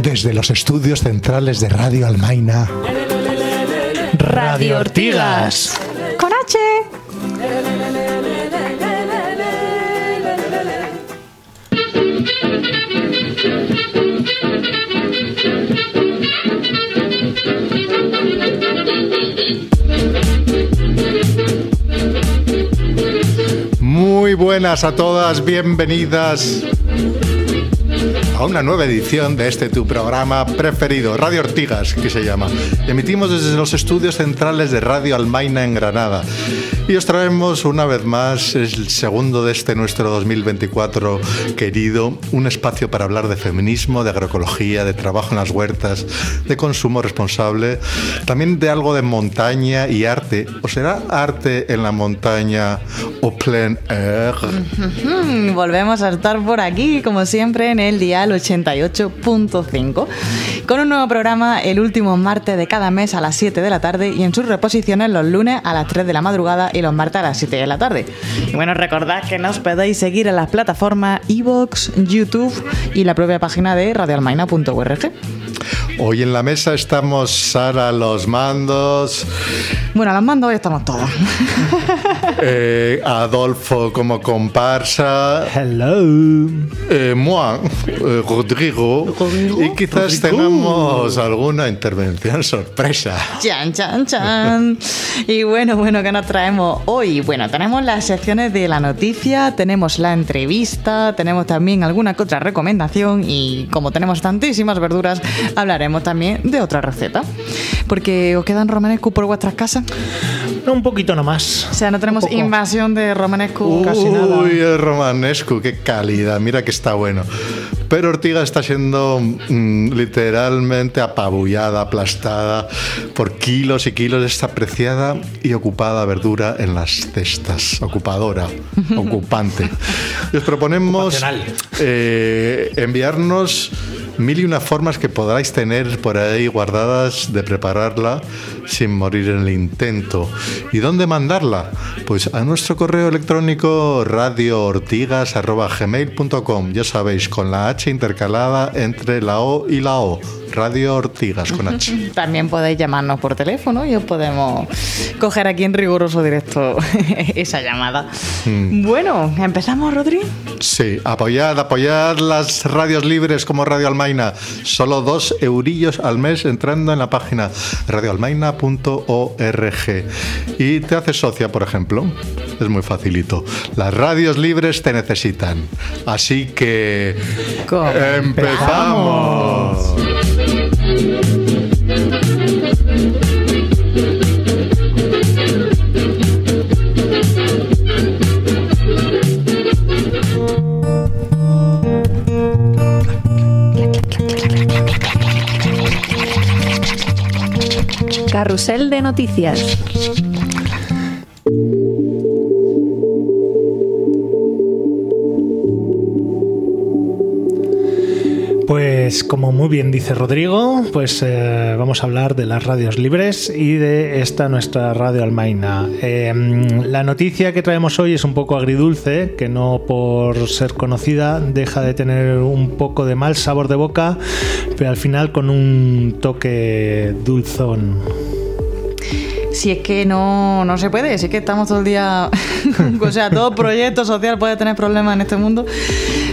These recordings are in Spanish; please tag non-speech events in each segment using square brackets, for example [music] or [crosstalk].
Desde los estudios centrales de Radio Almaina, Radio Ortigas. Muy buenas a todas, bienvenidas a una nueva edición de este tu programa preferido, Radio Ortigas, que se llama. Emitimos desde los estudios centrales de Radio Almaina en Granada. Y os traemos una vez más el segundo de este nuestro 2024 querido, un espacio para hablar de feminismo, de agroecología, de trabajo en las huertas, de consumo responsable, también de algo de montaña y arte. ¿O será arte en la montaña o plein air? [laughs] Volvemos a estar por aquí, como siempre, en el dial 88.5, con un nuevo programa el último martes de cada mes a las 7 de la tarde y en sus reposiciones los lunes a las 3 de la madrugada y los martes a las 7 de la tarde. Y bueno, recordad que nos podéis seguir en las plataformas iVoox, YouTube y la propia página de radioalmaina.org. Hoy en la mesa estamos Sara a los mandos. Bueno, a los mandos hoy estamos todos. [laughs] eh, Adolfo como comparsa. Hello. Eh, moi, eh, Rodrigo. Rodrigo. Y quizás Rodrigo. tengamos alguna intervención sorpresa. Chan, chan, chan. Y bueno, bueno, ¿qué nos traemos hoy? Bueno, tenemos las secciones de la noticia, tenemos la entrevista, tenemos también alguna que otra recomendación y como tenemos tantísimas verduras, hablaremos también de otra receta. Porque os quedan romanescu por vuestras casas. No, un poquito nomás. O sea, no tenemos invasión de romanescu. Casi nada. Uy, el romanesco, qué calidad, mira que está bueno. Pero Ortiga está siendo mm, literalmente apabullada, aplastada por kilos y kilos de esta preciada y ocupada verdura en las cestas. Ocupadora, [laughs] ocupante. Y os proponemos eh, enviarnos mil y una formas que podráis tener por ahí guardadas de prepararla sin morir en el intento. ¿Y dónde mandarla? Pues a nuestro correo electrónico radioortigas.gmail.com Ya sabéis, con la H intercalada entre la O y la O. Radio Ortigas con H. [laughs] También podéis llamarnos por teléfono y os podemos coger aquí en riguroso directo [laughs] esa llamada. Bueno, ¿empezamos, Rodri? Sí, apoyad, apoyad las radios libres como Radio Almaina. Solo dos eurillos al mes entrando en la página radioalmaina.org. Y te haces socia, por ejemplo. Es muy facilito. Las radios libres te necesitan. Así que... ¡Empezamos! Carrusel de noticias. Pues como muy bien dice Rodrigo, pues eh, vamos a hablar de las radios libres y de esta nuestra radio Almaina. Eh, la noticia que traemos hoy es un poco agridulce, que no por ser conocida deja de tener un poco de mal sabor de boca, pero al final con un toque dulzón. Si es que no, no se puede, si es que estamos todo el día. [laughs] o sea, todo proyecto social puede tener problemas en este mundo.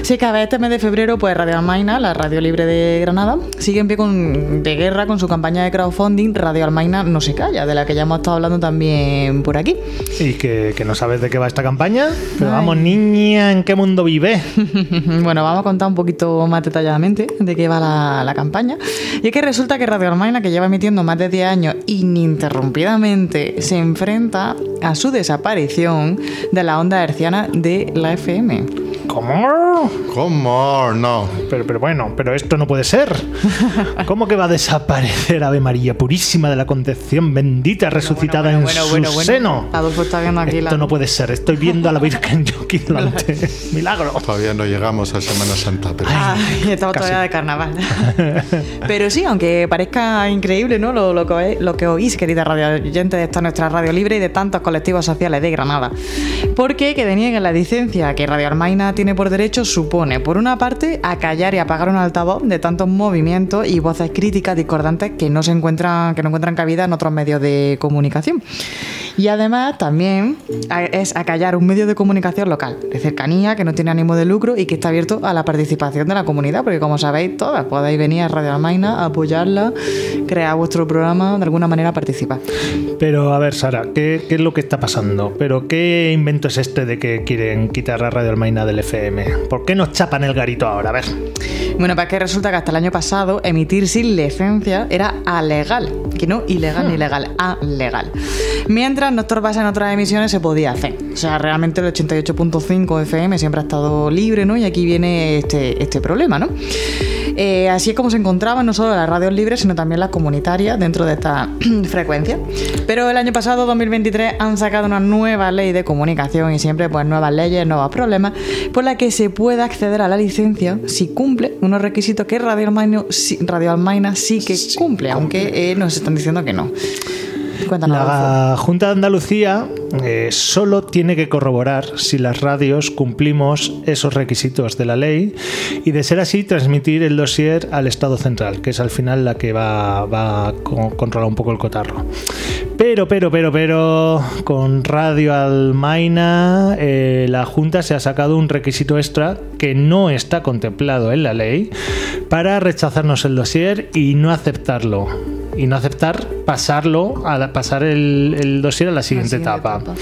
Si es que a ver, este mes de febrero, pues Radio Almaina, la radio libre de Granada, sigue en pie con, de guerra con su campaña de crowdfunding. Radio Almaina no se calla, de la que ya hemos estado hablando también por aquí. Y que, que no sabes de qué va esta campaña, pero Ay. vamos, niña, ¿en qué mundo vive? [laughs] bueno, vamos a contar un poquito más detalladamente de qué va la, la campaña. Y es que resulta que Radio Almaina, que lleva emitiendo más de 10 años ininterrumpidamente, se enfrenta a su desaparición de la onda herciana de la FM. ¿Cómo? ¿Cómo? No. Pero, pero bueno, pero esto no puede ser. [laughs] ¿Cómo que va a desaparecer Ave María Purísima de la Concepción, bendita, resucitada Bueno, en bueno, su bueno, bueno. seno? Adolfo está viendo aquí Esto la... no puede ser. Estoy viendo a la Virgen yo aquí [laughs] delante. Milagro. Todavía no llegamos a Semana Santa, pero Ay, estamos Casi. todavía de carnaval. [laughs] Pero sí, aunque parezca increíble ¿no? lo, lo que, lo que oís, querida radio oyente de esta nuestra radio libre y de tantos colectivos sociales de Granada. Porque que denieguen la licencia que Radio Almaina tiene por derecho supone, por una parte, acallar y apagar un altavoz de tantos movimientos y voces críticas discordantes que no se encuentran, que no encuentran cabida en otros medios de comunicación. Y además también a- es acallar un medio de comunicación local, de cercanía, que no tiene ánimo de lucro y que está abierto a la participación de la comunidad, porque como sabéis todas, podéis venir a Radio Almaina, apoyarla, crear vuestro programa, de alguna manera participar. Pero a ver, Sara, ¿qué, qué es lo que está pasando? ¿Pero qué invento es este de que quieren quitar la radio Almaina del FM? ¿Por qué nos chapan el garito ahora? A ver. Bueno, pues que resulta que hasta el año pasado emitir sin licencia era alegal, que no ilegal ni legal, alegal. Mientras no estorbase en otras emisiones se podía hacer. O sea, realmente el 88.5 FM siempre ha estado libre, ¿no? Y aquí viene este, este problema, ¿no? Eh, así es como se encontraban no solo las radios libres, sino también las comunitarias dentro de esta [clears throat] frecuencia. Pero el año pasado, 2023, han sacado una nueva ley de comunicación y siempre pues nuevas leyes, nuevos problemas, por la que se puede acceder a la licencia si cumple unos requisitos que Radio Almaina, sí, Radio Almaina sí que cumple, aunque eh, nos están diciendo que no. Cuéntanos. La Junta de Andalucía eh, solo tiene que corroborar si las radios cumplimos esos requisitos de la ley y de ser así transmitir el dossier al Estado Central, que es al final la que va, va a co- controlar un poco el cotarro. Pero, pero, pero, pero, con Radio Almaina eh, la Junta se ha sacado un requisito extra que no está contemplado en la ley para rechazarnos el dossier y no aceptarlo y no aceptar pasarlo a la- pasar el, el dossier a la siguiente, siguiente etapa. etapa.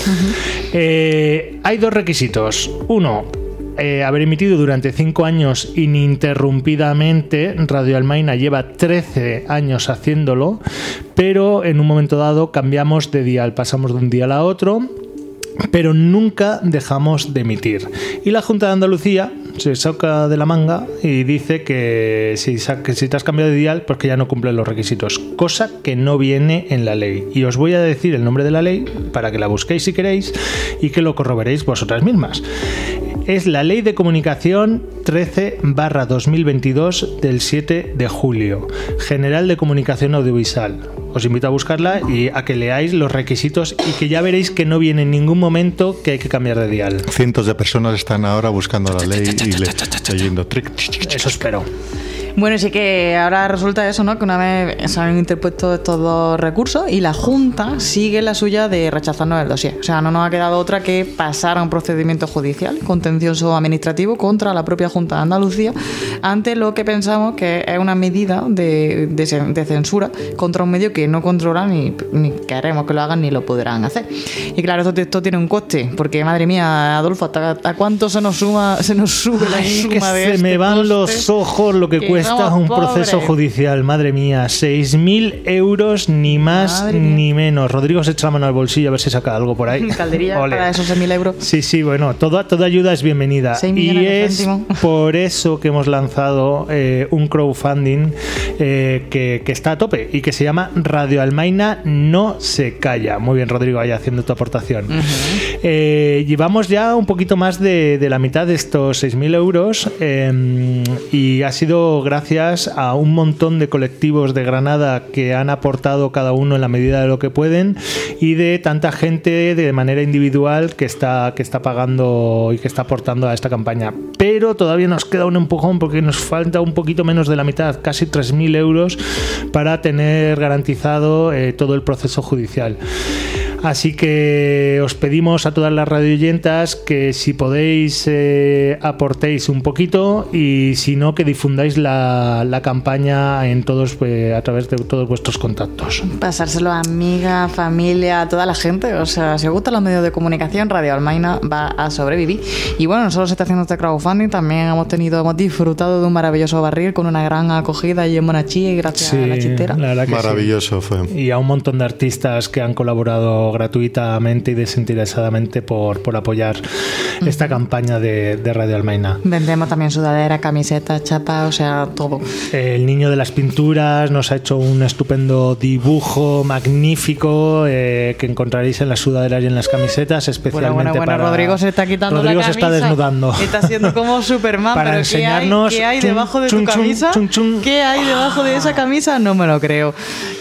Eh, hay dos requisitos. Uno, eh, haber emitido durante cinco años ininterrumpidamente. Radio Almaina lleva 13 años haciéndolo, pero en un momento dado cambiamos de dial, pasamos de un dial a otro pero nunca dejamos de emitir. Y la Junta de Andalucía se saca de la manga y dice que si, te has cambiado de dial, pues que ya no cumplen los requisitos, cosa que no viene en la ley. Y os voy a decir el nombre de la ley para que la busquéis si queréis y que lo corroboréis vosotras mismas. Es la Ley de Comunicación 13 2022 del 7 de julio, General de Comunicación Audiovisual. Os invito a buscarla y a que leáis los requisitos y que ya veréis que no viene en ningún momento que hay que cambiar de dial. cientos de personas están ahora buscando la ley y le- leyendo trick. Eso espero. Bueno, sí que ahora resulta eso, ¿no? Que una vez se han interpuesto estos dos recursos y la Junta sigue la suya de rechazarnos el dossier. O sea, no nos ha quedado otra que pasar a un procedimiento judicial, contencioso administrativo, contra la propia Junta de Andalucía, ante lo que pensamos que es una medida de, de cen- de censura contra un medio que no controlan ni, ni queremos que lo hagan ni lo podrán hacer. Y claro, esto, esto tiene un coste, porque madre mía, Adolfo, ¿hasta, hasta cuánto se nos suma, se nos sube la suma que de se este me van coste? los ojos lo que, Que cuesta un pobres. proceso judicial, madre mía. 6.000 euros, ni más Madre ni menos. Rodrigo se echa la mano al bolsillo a ver si saca algo por ahí. [laughs] Calderilla Ole. para esos 6.000 euros. Sí, sí, bueno, toda, toda ayuda es bienvenida. Y es [laughs] por eso que hemos lanzado eh, un crowdfunding eh, que, que está a tope y que se llama Radio Almaina No Se Calla. Muy bien, Rodrigo, ahí haciendo tu aportación. Eh, llevamos ya un poquito más de, de la mitad de estos 6.000 euros eh, y ha sido gracias a un montón de colectivos de Granada que han aportado cada uno en la medida de lo que pueden y de tanta gente de manera individual que está, que está pagando y que está aportando a esta campaña. Pero todavía nos queda un empujón porque nos falta un poquito menos de la mitad, casi 3.000 euros para tener garantizado eh, todo el proceso judicial. Así que os pedimos a todas las radioyentas que si podéis eh, aportéis un poquito y si no que difundáis la, la campaña en todos eh, a través de todos vuestros contactos. Pasárselo a amigas, familia, a toda la gente. O sea, si os gustan los medios de comunicación, Radio Almaina va a sobrevivir. Y bueno, no solo se está haciendo este crowdfunding, también hemos tenido, hemos disfrutado de un maravilloso barril con una gran acogida allí en Monachí, gracias a la chistera. la verdad que sí. Maravilloso fue. Y a un montón de artistas que han colaborado gratuitamente y desinteresadamente por, por apoyar esta campaña de, de Radio Almaina. Vendemos también sudadera, camiseta, chapa, o sea, todo. El niño de las pinturas nos ha hecho un estupendo dibujo magnífico eh, que encontraréis en las sudaderas y en las camisetas, especialmente bueno, bueno, bueno, para... Rodrigo se está quitando Rodrigo la se camisa. está desnudando. Está siendo como [laughs] Superman, Para pero enseñarnos ¿qué hay, qué hay chun, debajo de chun, tu chun, camisa? ¿Qué hay debajo de esa camisa? No me lo creo.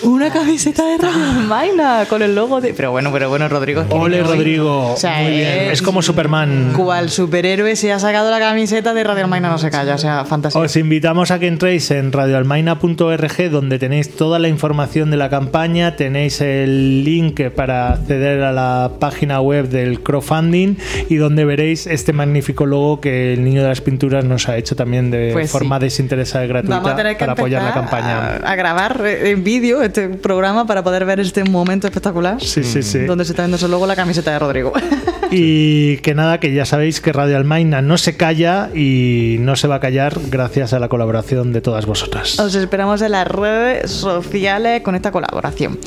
Una camiseta de Radio Almaina con el logo de... Pero bueno, pero bueno, Rodrigo. Ole, Rodrigo. O sea, Muy bien. es- Es como Superman. Cual superhéroe se ha sacado la camiseta de Radio Almaina no se calla, o sea, fantasía. Os invitamos a que entréis en radioalmaina.org donde tenéis toda la información de la campaña, tenéis el link para acceder a la página web del crowdfunding y donde veréis este magnífico logo que el niño de las pinturas nos ha hecho también de Pues sí. forma desinteresada y gratuita para apoyar la campaña. A, a grabar eh, en vídeo este programa para poder ver este momento espectacular. Sí, sí, sí. Donde se está viendo solo luego la camiseta de Rodrigo. [laughs] Y que nada, que ya sabéis que Radio Almaina no se calla y no se va a callar gracias a la colaboración de todas vosotras. Os esperamos en las redes sociales con esta colaboración.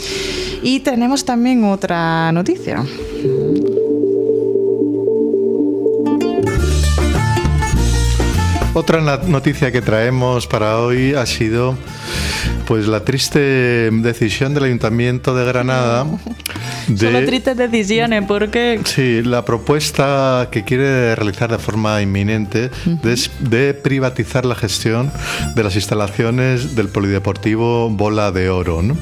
Y tenemos también otra noticia. Otra noticia que traemos para hoy ha sido pues la triste decisión del Ayuntamiento de Granada [laughs] Solo de tristes decisiones porque... Sí, la propuesta que quiere realizar de forma inminente de, es- de privatizar la gestión de las instalaciones del Polideportivo Bola de Oro. ¿no?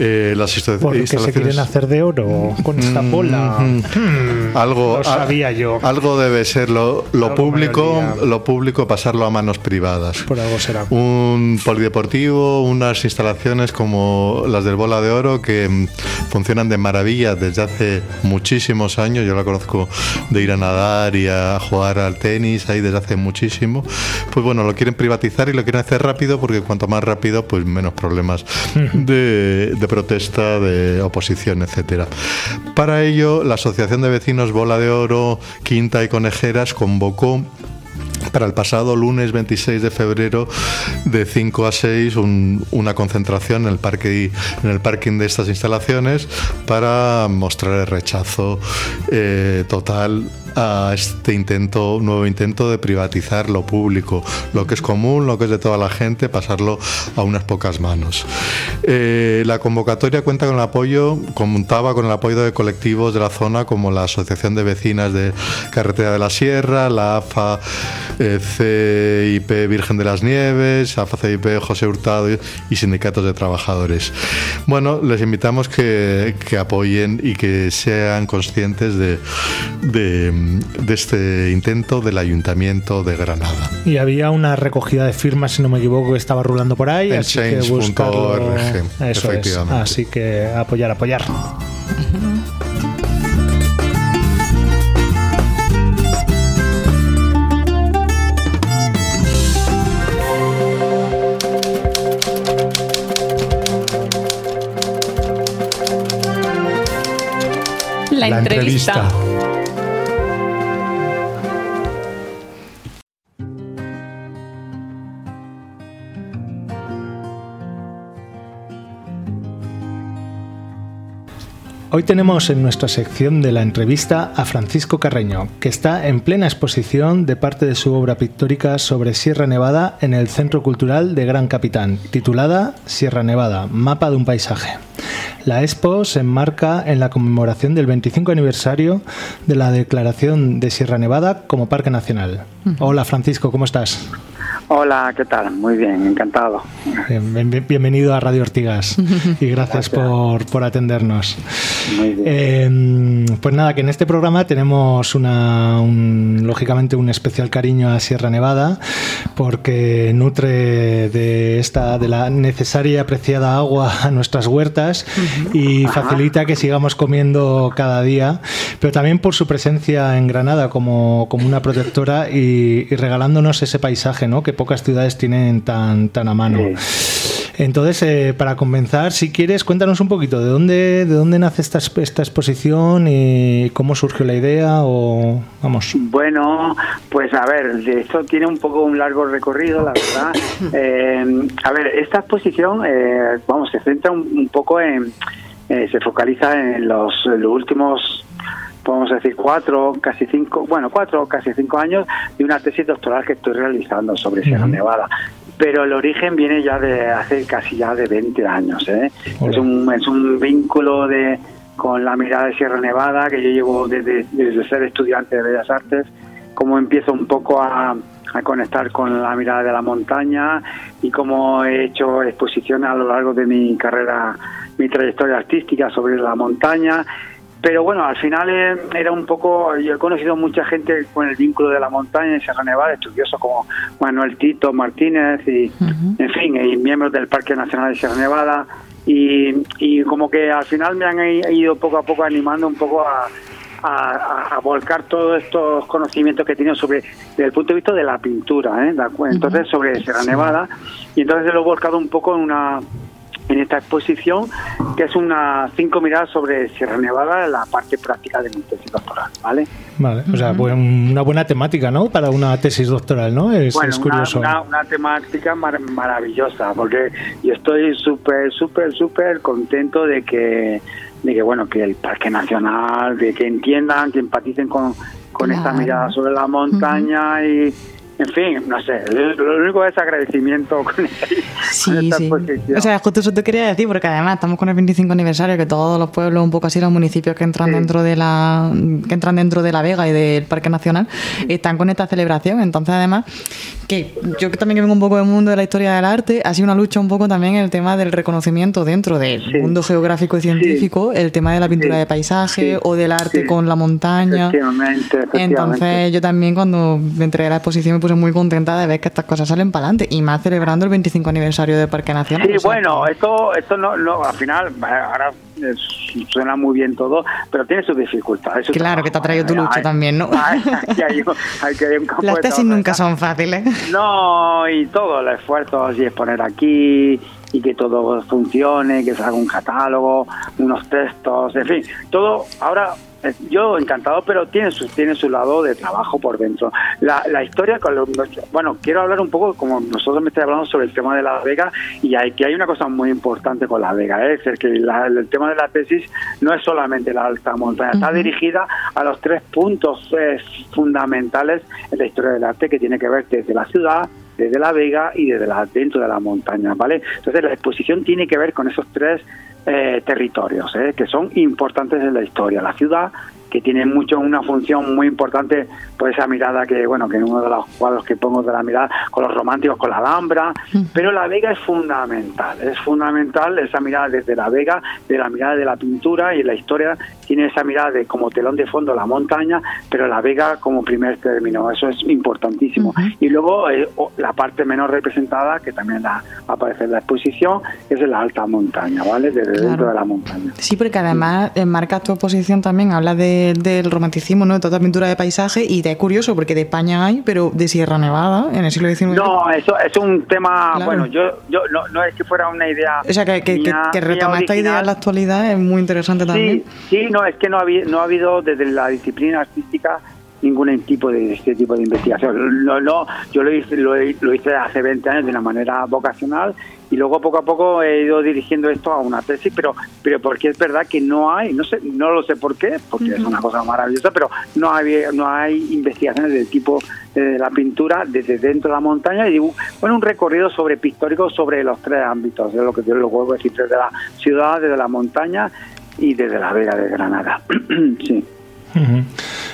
Eh, las insta- Porque se instalaciones- quieren hacer de oro con esta bola. Hmm. algo Lo sabía yo. algo debe ser lo, lo público lo público pasarlo a manos privadas Por algo será. un polideportivo, unas instalaciones como las del Bola de Oro que mm, funcionan de maravilla desde hace muchísimos años. Yo la conozco de ir a nadar y a jugar al tenis ahí desde hace muchísimo. Pues bueno, lo quieren privatizar y lo quieren hacer rápido porque cuanto más rápido, pues menos problemas de, de protesta, de oposición, etcétera. Para ello, la Asociación de Vecinos Bola de Oro, Quinta y Conejeras convocó para el pasado lunes 26 de febrero de 5 a 6 un- una concentración en el, parque, en el parking de estas instalaciones para mostrar el rechazo eh, total a este intento, nuevo intento de privatizar lo público, lo que es común, lo que es de toda la gente, pasarlo a unas pocas manos. Eh, la convocatoria cuenta con el apoyo, contaba con el apoyo de colectivos de la zona como la Asociación de Vecinas de Carretera de la Sierra, la AFA eh, CIP Virgen de las Nieves, AFA CIP José Hurtado y, sindicatos de trabajadores. Bueno, les invitamos que apoyen y que sean conscientes de, de- de este intento del Ayuntamiento de Granada. Y había una recogida de firmas, si no me equivoco, que estaba rulando por ahí. En así que change.org, buscarlo. Eso es. Así que apoyar, apoyar. La, entrevista. Hoy tenemos en nuestra sección de la entrevista a Francisco Carreño, que está en plena exposición de parte de su obra pictórica sobre Sierra Nevada en el Centro Cultural de Gran Capitán, titulada Sierra Nevada, Mapa de un Paisaje. La expo se enmarca en la conmemoración del 25 aniversario de la declaración de Sierra Nevada como Parque Nacional. Hola Francisco, ¿cómo estás? Hola, ¿qué tal? Muy bien, encantado. Bien- bien- bienvenido a Radio Ortigas [laughs] y gracias por, por atendernos. Muy bien. Eh, pues nada, que en este programa tenemos una, un- lógicamente un especial cariño a Sierra Nevada porque nutre de esta de la necesaria y apreciada agua [laughs] a nuestras huertas y facilita que sigamos comiendo cada día, pero también por su presencia en Granada como, como una protectora y, y regalándonos ese paisaje ¿no? que pocas ciudades tienen tan, tan a mano. Entonces, eh, para comenzar, si quieres, cuéntanos un poquito de dónde, de dónde nace esta, esta exposición y cómo surgió la idea o vamos. Bueno, pues a ver, esto tiene un poco un largo recorrido, la verdad. [coughs] Eh, a ver, esta exposición, eh, vamos, se centra un, un poco en, eh, se focaliza en los, últimos podemos decir cuatro, casi cinco, bueno, cuatro casi cinco años de una tesis doctoral que estoy realizando sobre Sierra Nevada. Pero el origen viene ya de hace casi ya de 20 años. ¿eh? Es, un, es un vínculo de con la mirada de Sierra Nevada que yo llevo desde, desde ser estudiante de Bellas Artes, como empiezo un poco a, a conectar con la mirada de la montaña y como he hecho exposiciones a lo largo de mi carrera, mi trayectoria artística sobre la montaña. Pero bueno, al final eh, era un poco, yo he conocido mucha gente con el vínculo de la montaña en Sierra Nevada, estudiosos como Manuel Tito Martínez y, en fin, y miembros del Parque Nacional de Sierra Nevada. Y, y como que al final me han ido poco a poco animando un poco a, a, volcar todos estos conocimientos que he tenido sobre, desde el punto de vista de la pintura, ¿eh? entonces sobre Sierra Nevada, y entonces lo he volcado un poco en una en esta exposición, que es una cinco miradas sobre Sierra Nevada, la parte práctica de mi tesis doctoral, ¿vale? Vale, o sea, pues una buena temática, ¿no? Para una tesis doctoral, ¿no? Es, curioso. Una, una, temática maravillosa, porque yo estoy súper, súper, súper contento de que de que bueno que el Parque Nacional, de que entiendan, que empaticen con, con esta mirada sobre la montaña y en fin, no sé, lo único es agradecimiento con esta, sí, sí. O sea, justo eso te quería decir, porque además estamos con el 25 aniversario, que todos los pueblos, un poco así, los municipios que entran dentro de la que entran dentro de la Vega y del Parque Nacional, están con esta celebración. Entonces, además, que yo también que vengo un poco del mundo de la historia del arte, ha sido una lucha un poco también en el tema del reconocimiento dentro del mundo geográfico y científico, el tema de la pintura de paisaje o del arte con la montaña. Entonces, yo también cuando me entregué a la exposición me muy contenta de ver que estas cosas salen para adelante y más celebrando el 25 aniversario de Parque Nacional. Sí, bueno, esto, esto no, no, al final, ahora suena muy bien todo, pero tiene sus dificultades. claro, que te ha traído tu lucha también, ¿no? Las tesis nunca son fáciles. No, y todo el esfuerzo y es poner aquí y que todo funcione, que se haga un catálogo, unos textos, en fin, todo ahora eh, yo encantado, pero tiene su, tiene su lado de trabajo por dentro. La, la historia, con bueno, quiero hablar un poco, como nosotros me estáis hablando sobre el tema de La Vega, y hay que hay una cosa muy importante con La Vega, ¿eh? es que el tema de la tesis no es solamente la alta montaña, está dirigida a los tres puntos eh, fundamentales en la historia del arte que tiene que ver desde la ciudad, desde La Vega y desde la, dentro de la montaña, ¿vale? Entonces la exposición tiene que ver con esos tres eh, territorios eh, que son importantes en la historia. La ciudad, que tiene mucho una función muy importante por esa mirada que, bueno, que en uno de los cuadros que pongo de la mirada, con los románticos, con la Alhambra, pero la Vega es fundamental, es fundamental esa mirada desde la Vega, de la mirada de la pintura y la historia tiene esa mirada de como telón de fondo la montaña, pero la Vega como primer término, eso es importantísimo. Y luego eh, la parte menos representada, que también la, aparece en la exposición, es la alta montaña, ¿vale? Desde dentro de la montaña. Sí, porque además enmarca tu exposición también, habla de, del romanticismo, ¿no? De toda pintura de paisaje y es curioso porque de España hay, pero de Sierra Nevada en el siglo XIX. No, eso es un tema, bueno, yo, yo no, es que fuera una idea. O sea, que, que, que, retoma esta idea en la actualidad es muy interesante también. Sí, no, es que no ha, habido, no ha habido desde la disciplina artística ningún tipo de este tipo de investigación. No, no, yo lo hice, lo, hice hace 20 años de una manera vocacional y luego poco a poco he ido dirigiendo esto a una tesis, pero pero porque es verdad que no hay, no sé, no lo sé por qué, porque es una cosa maravillosa, pero no hay no hay investigaciones del tipo de la pintura desde dentro de la montaña y bueno un recorrido sobre pictórico sobre los tres ámbitos, de lo que yo lo vuelvo a decir desde la ciudad, desde la montaña y desde la Vega de Granada. [clears throat] sí.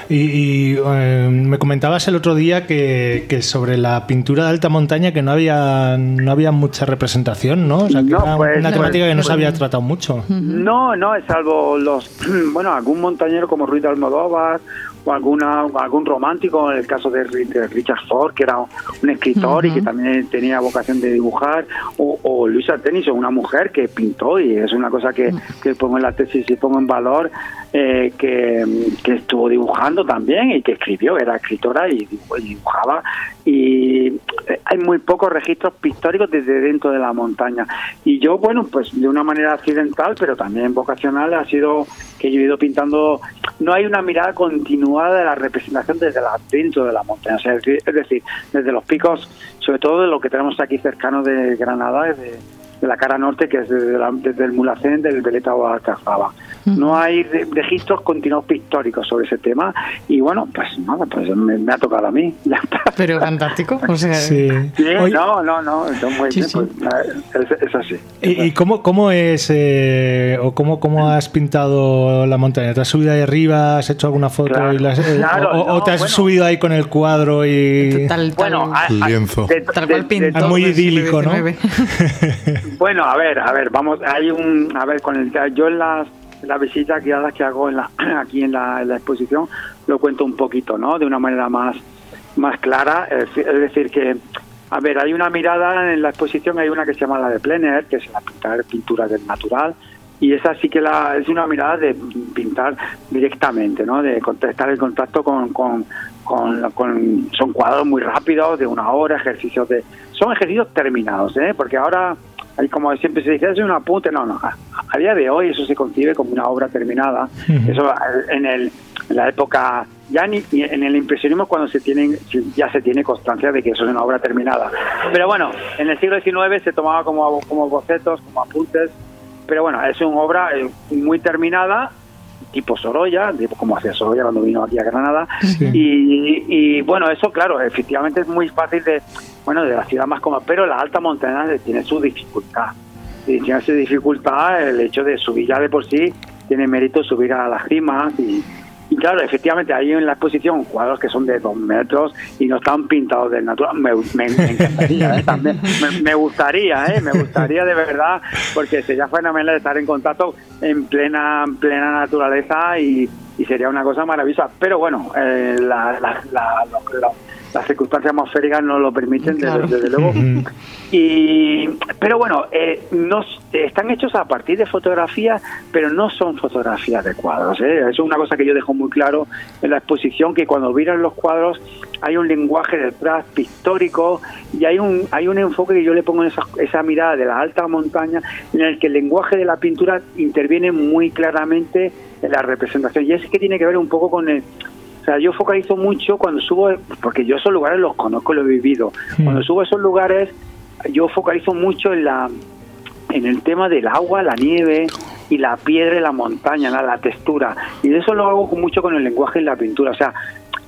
Y, eh, me comentabas el otro día que, sobre la pintura de alta montaña que no había no había mucha representación, ¿no? O sea, que era pues, una temática que no se había tratado mucho. No, no, salvo los, [clears throat] bueno, algún montañero como Ruiz de Almodóvar o alguna algún romántico, en el caso de, Richard Ford, que era un escritor y que también tenía vocación de dibujar, o, o Luisa Tennyson, una mujer que pintó y es una cosa que, que pongo en la tesis y pongo en valor, eh, que, que, estuvo dibujando también y que escribió, era escritora y dibujaba. Y eh, hay muy pocos registros pictóricos desde dentro de la montaña. Y yo, bueno, pues de una manera accidental, pero también vocacional, ha sido que yo he ido pintando. No hay una mirada continuada de la representación desde la, dentro de la montaña. es decir, desde los picos, sobre todo de lo que tenemos aquí cercano de Granada, de de la cara norte, que es desde, desde el Mulacén del Veleta o Alcazaba. No hay registros continuos pictóricos sobre ese tema y bueno, pues nada, pues me, ha tocado a mí. [laughs] Pero fantástico. sí. no, no, no, pues, es, así. ¿Y, cómo, cómo es eh, o cómo, cómo has pintado la montaña? ¿Te has subido ahí arriba? ¿Has hecho alguna foto? y eh, o, te has subido ahí con el cuadro y... bueno, lienzo. tal cual pintó, muy idílico, ¿no? [laughs] bueno, a ver, a ver, vamos, hay un... A ver, con el, yo en las la visita guiadas que hago en la, [clears throat] aquí en la, exposición lo cuento un poquito, ¿no? De una manera más, más clara. Es, decir, que, a ver, hay una mirada en la exposición, hay una que se llama la de Plener, que es la pintar pintura del natural, y esa sí que la, es una mirada de pintar directamente, ¿no? De estar en contacto con, con, con, son cuadros muy rápidos, de una hora, ejercicios de... Son ejercicios terminados, ¿eh? Porque ahora como siempre se dice, es un apunte, no, no, a, día de hoy eso se concibe como una obra terminada. Eso en, el, en la época, ya ni, en el impresionismo cuando se tienen, ya se tiene constancia de que eso es una obra terminada. Pero bueno, en el siglo XIX se tomaba como, como bocetos, como apuntes, pero bueno, es una obra eh, muy terminada tipo Sorolla, como hacía Sorolla cuando vino aquí a Granada. Y, y, bueno, eso claro, efectivamente es muy fácil de, bueno, de la ciudad más cómoda, pero la alta montaña tiene su dificultad. Y tiene su dificultad el hecho de subir ya de por sí, tiene mérito subir a las cimas y, y claro, efectivamente, hay en la exposición cuadros que son de dos metros y no están pintados del natural. Me, encantaría, ¿eh? También, me, gustaría, ¿eh? me gustaría de verdad, porque sería fenomenal estar en contacto en plena, plena naturaleza y, sería una cosa maravillosa. Pero bueno, eh, la, la, las circunstancias atmosféricas no lo permiten, desde, luego. y, pero bueno, eh, están hechos a partir de fotografías, pero no son fotografías de cuadros. ¿eh? Eso es una cosa que yo dejo muy claro en la exposición, que cuando miran los cuadros hay un lenguaje detrás pictórico y hay un, hay un enfoque que yo le pongo en esa, esa mirada de la alta montaña, en el que el lenguaje de la pintura interviene muy claramente en la representación. Y es que tiene que ver un poco con el o sea, yo focalizo mucho cuando subo, porque yo esos lugares los conozco, los he vivido. Cuando subo a esos lugares, yo focalizo mucho en la en el tema del agua, la nieve y la piedra y la montaña, la, textura. Y de eso lo hago mucho con el lenguaje y la pintura. O sea,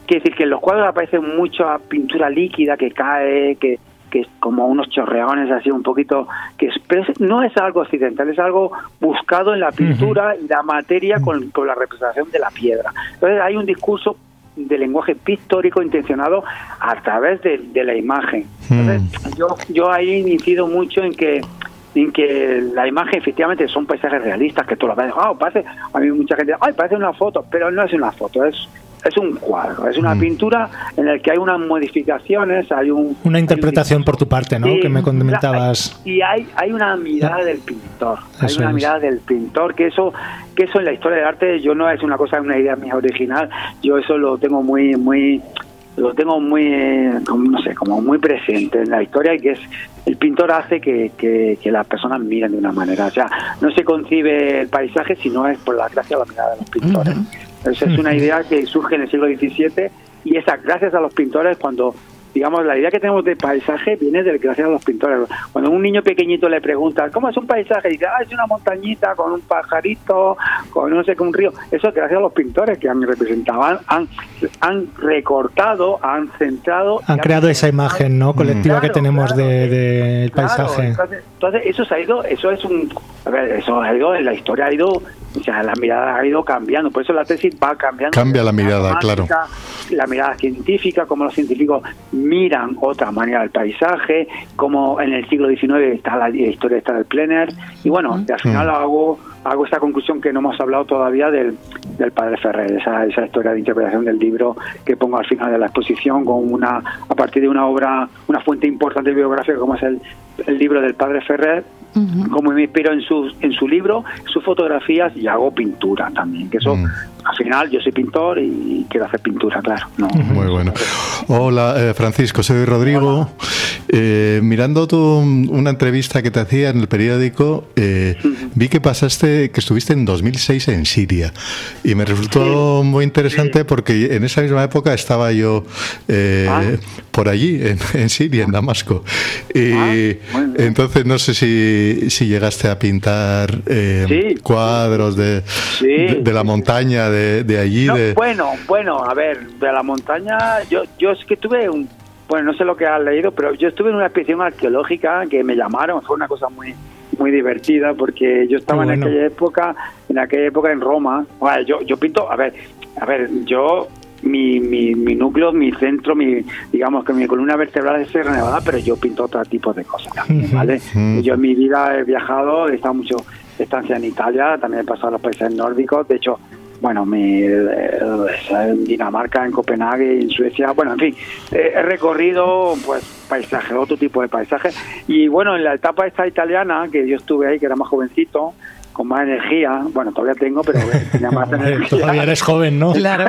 quiere decir que en los cuadros aparece mucha pintura líquida que cae, que, que es como unos chorreones así un poquito que no es algo occidental es algo buscado en la pintura y la materia con, con, la representación de la piedra entonces hay un discurso de lenguaje pictórico intencionado a través de, la imagen. Hmm. yo, yo ahí incido mucho en que en que la imagen efectivamente son paisajes realistas que tú lo ves, oh, parece, a mí mucha gente, ay, parece una foto, pero no es una foto, es es un cuadro, es una mm. pintura en la que hay unas modificaciones, hay un... Una interpretación por tu parte, ¿no? que me comentabas. Y hay, hay una mirada del pintor, hay una mirada del pintor, que eso que eso en la historia del arte yo no es una cosa, una idea mía original, yo eso lo tengo muy, muy lo tengo muy, no sé, como muy presente en la historia y que es el pintor hace que, que, las personas miren de una manera. O sea, no se concibe el paisaje si no es por la gracia de la mirada de los pintores. Esa es una [laughs] idea que surge en el siglo XVII y esa, gracias a los pintores, cuando digamos, la idea que tenemos de paisaje viene del gracias a los pintores. Cuando un niño pequeñito le pregunta, ¿cómo es un paisaje? Y dice, ah, es una montañita con un pajarito, con no sé qué, un río. Eso es gracias a los pintores que han representado, han, han recortado, han centrado. Han creado esa imagen ¿no? colectiva que tenemos del de, paisaje. Entonces, eso se ha ido, eso es un. A ver, eso ha ido, en la historia ha ido o sea, la mirada ha ido cambiando, por eso la tesis va cambiando. Cambia la mirada, claro. La mirada científica, como los científicos miran otra manera el paisaje, como en el siglo XIX está la, historia está del Plener, y bueno, al final mm. hago hago esta conclusión que no hemos hablado todavía del, del padre Ferrer, esa, esa historia de interpretación del libro que pongo al final de la exposición con una a partir de una obra, una fuente importante biográfica como es el, el libro del padre Ferrer, como me inspiro en su, en su libro, sus fotografías y hago pintura también, que eso mm. Al final yo soy pintor y quiero hacer pintura, claro. Muy bueno. Hola, eh, Francisco, soy Rodrigo Eh, mirando tu, una entrevista que te hacía en el periódico, eh, vi que pasaste, que estuviste en 2006 en Siria. Y me resultó muy interesante porque en esa misma época estaba yo eh, ah. por allí, en, Siria, en Damasco. Y ah, entonces no sé si, si llegaste a pintar cuadros de, de, la montaña de, de allí. de... Bueno, bueno, a ver, de la montaña, yo, yo es que tuve un bueno, no sé lo que has leído, pero yo estuve en una expedición arqueológica que me llamaron, fue una cosa muy muy divertida porque yo estaba en aquella época, en aquella época en Roma. Bueno, yo yo pinto, a ver, a ver, yo mi, mi, mi núcleo, mi centro, mi digamos que mi columna vertebral es Sierra Nevada, pero yo pinto otro tipo de cosas ¿vale? Yo en mi vida he viajado, he estado mucho estancia en Italia, también he pasado a los países nórdicos, de hecho bueno, mi, eh, en Dinamarca, en Copenhague, en Suecia, bueno, en fin, he recorrido pues paisajes, otro tipo de paisajes. Y bueno, en la etapa esta italiana, que yo estuve ahí, que era más jovencito, con más energía, bueno, todavía tengo, pero [laughs] tenía más energía. Todavía eres joven, ¿no? Claro,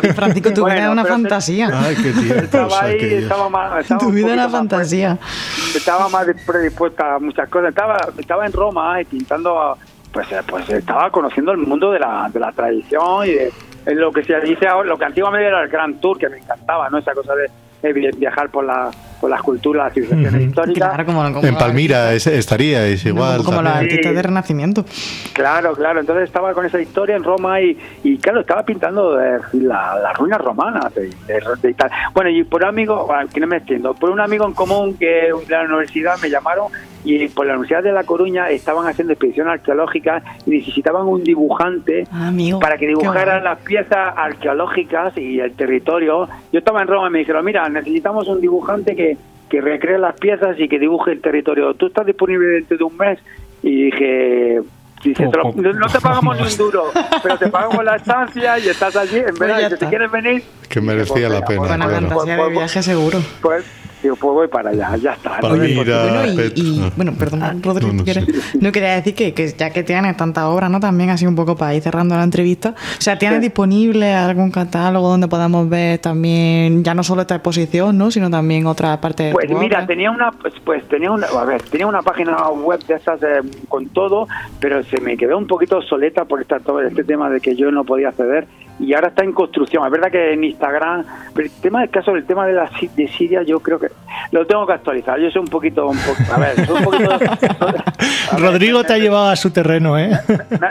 pero Francisco, tu vida era una fantasía. Ay, qué tío, estaba ahí, estaba más... tu vida era una fantasía. estaba más predispuesta a muchas cosas. Estaba, estaba en Roma y pintando pues, eh, pues estaba conociendo el mundo de la, de la tradición y de, lo que se dice ahora, lo que antiguamente era el Gran Tour, que me encantaba, ¿no? Esa cosa de, viajar por la por las culturas, las civilizaciones históricas. en Palmira estaría, es igual. como la artista de Renacimiento. Claro, claro. Entonces estaba con esa historia en Roma y, y claro, estaba pintando las ruinas romanas de, de, Bueno, y por un amigo, que no me entiendo, por un amigo en común que de la universidad me llamaron y por la Universidad de La Coruña estaban haciendo expediciones arqueológicas y necesitaban un dibujante ah, para que dibujara las piezas arqueológicas y el territorio. Yo estaba en Roma y me dijeron, mira, necesitamos un dibujante que, que recree las piezas y que dibuje el territorio. ¿Tú estás disponible dentro de un mes? Y dije, no, te pagamos ni un [laughs] duro, pero te pagamos la estancia y estás allí. En verdad, pues si te quieres venir. Que merecía la pena. Buena fantasía de viaje seguro. Pues Digo, pues voy para allá, ya está. bueno, y, bueno, perdón, Rodrigo, no, quería decir que, que, ya que tienes tanta obra, ¿no? También así un poco para ir cerrando la entrevista. O sea, ¿tienes disponible algún catálogo donde podamos ver también, ya no solo esta exposición, ¿no? Sino también otra parte de Pues mira, tenía una, pues, pues, tenía una, a ver, tenía una página web de esas eh, con todo, pero se me quedó un poquito obsoleta por esta, todo este tema de que yo no podía acceder y ahora está en construcción. Es verdad que en Instagram, pero el tema del caso, el tema de la de Siria, yo creo que lo tengo que actualizar. Yo soy un poquito, un a ver, soy un poquito. [laughs] Rodrigo te ha llevado a su terreno, ¿eh?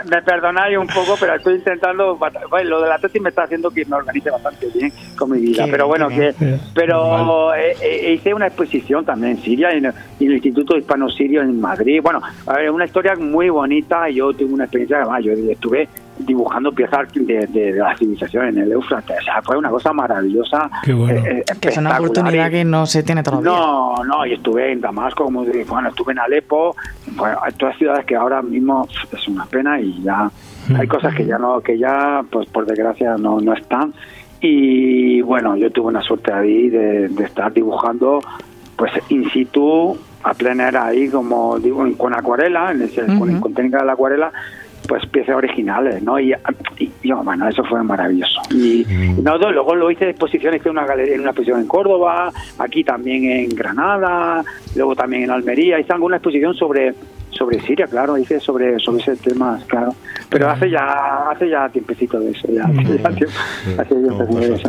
Me, perdonáis un poco, pero estoy intentando. lo de la tesis me está haciendo que me organice bastante bien con mi vida. pero bueno, que, pero eh, eh, hice una exposición también en Siria, en, el Instituto Hispano-Sirio en Madrid. Bueno, a ver, una historia muy bonita. Yo tengo una experiencia, además, yo estuve dibujando piezas de, de, la civilización en el Éufrates. O sea, fue una cosa maravillosa. Qué bueno. Eh, que es una oportunidad que no se tiene todavía. No, no, y estuve en Damasco, como bueno, estuve en Alepo, bueno, hay todas ciudades que ahora mismo es una pena y ya hay cosas que ya no, que ya, pues por desgracia no, no están. Y bueno, yo tuve una suerte ahí de, estar dibujando, pues in situ, a plenar ahí, como digo, con acuarela, en ese, con técnica de la acuarela, pues piezas originales, ¿no? Y, yo, bueno, eso fue maravilloso. Y mm. no, luego lo hice exposiciones en una galería, en una exposición en Córdoba, aquí también en Granada, luego también en Almería, hice alguna exposición sobre sobre Siria, claro, hice sobre, sobre ese tema, claro. Pero hace ya hace ya tiempecito de eso. Ya,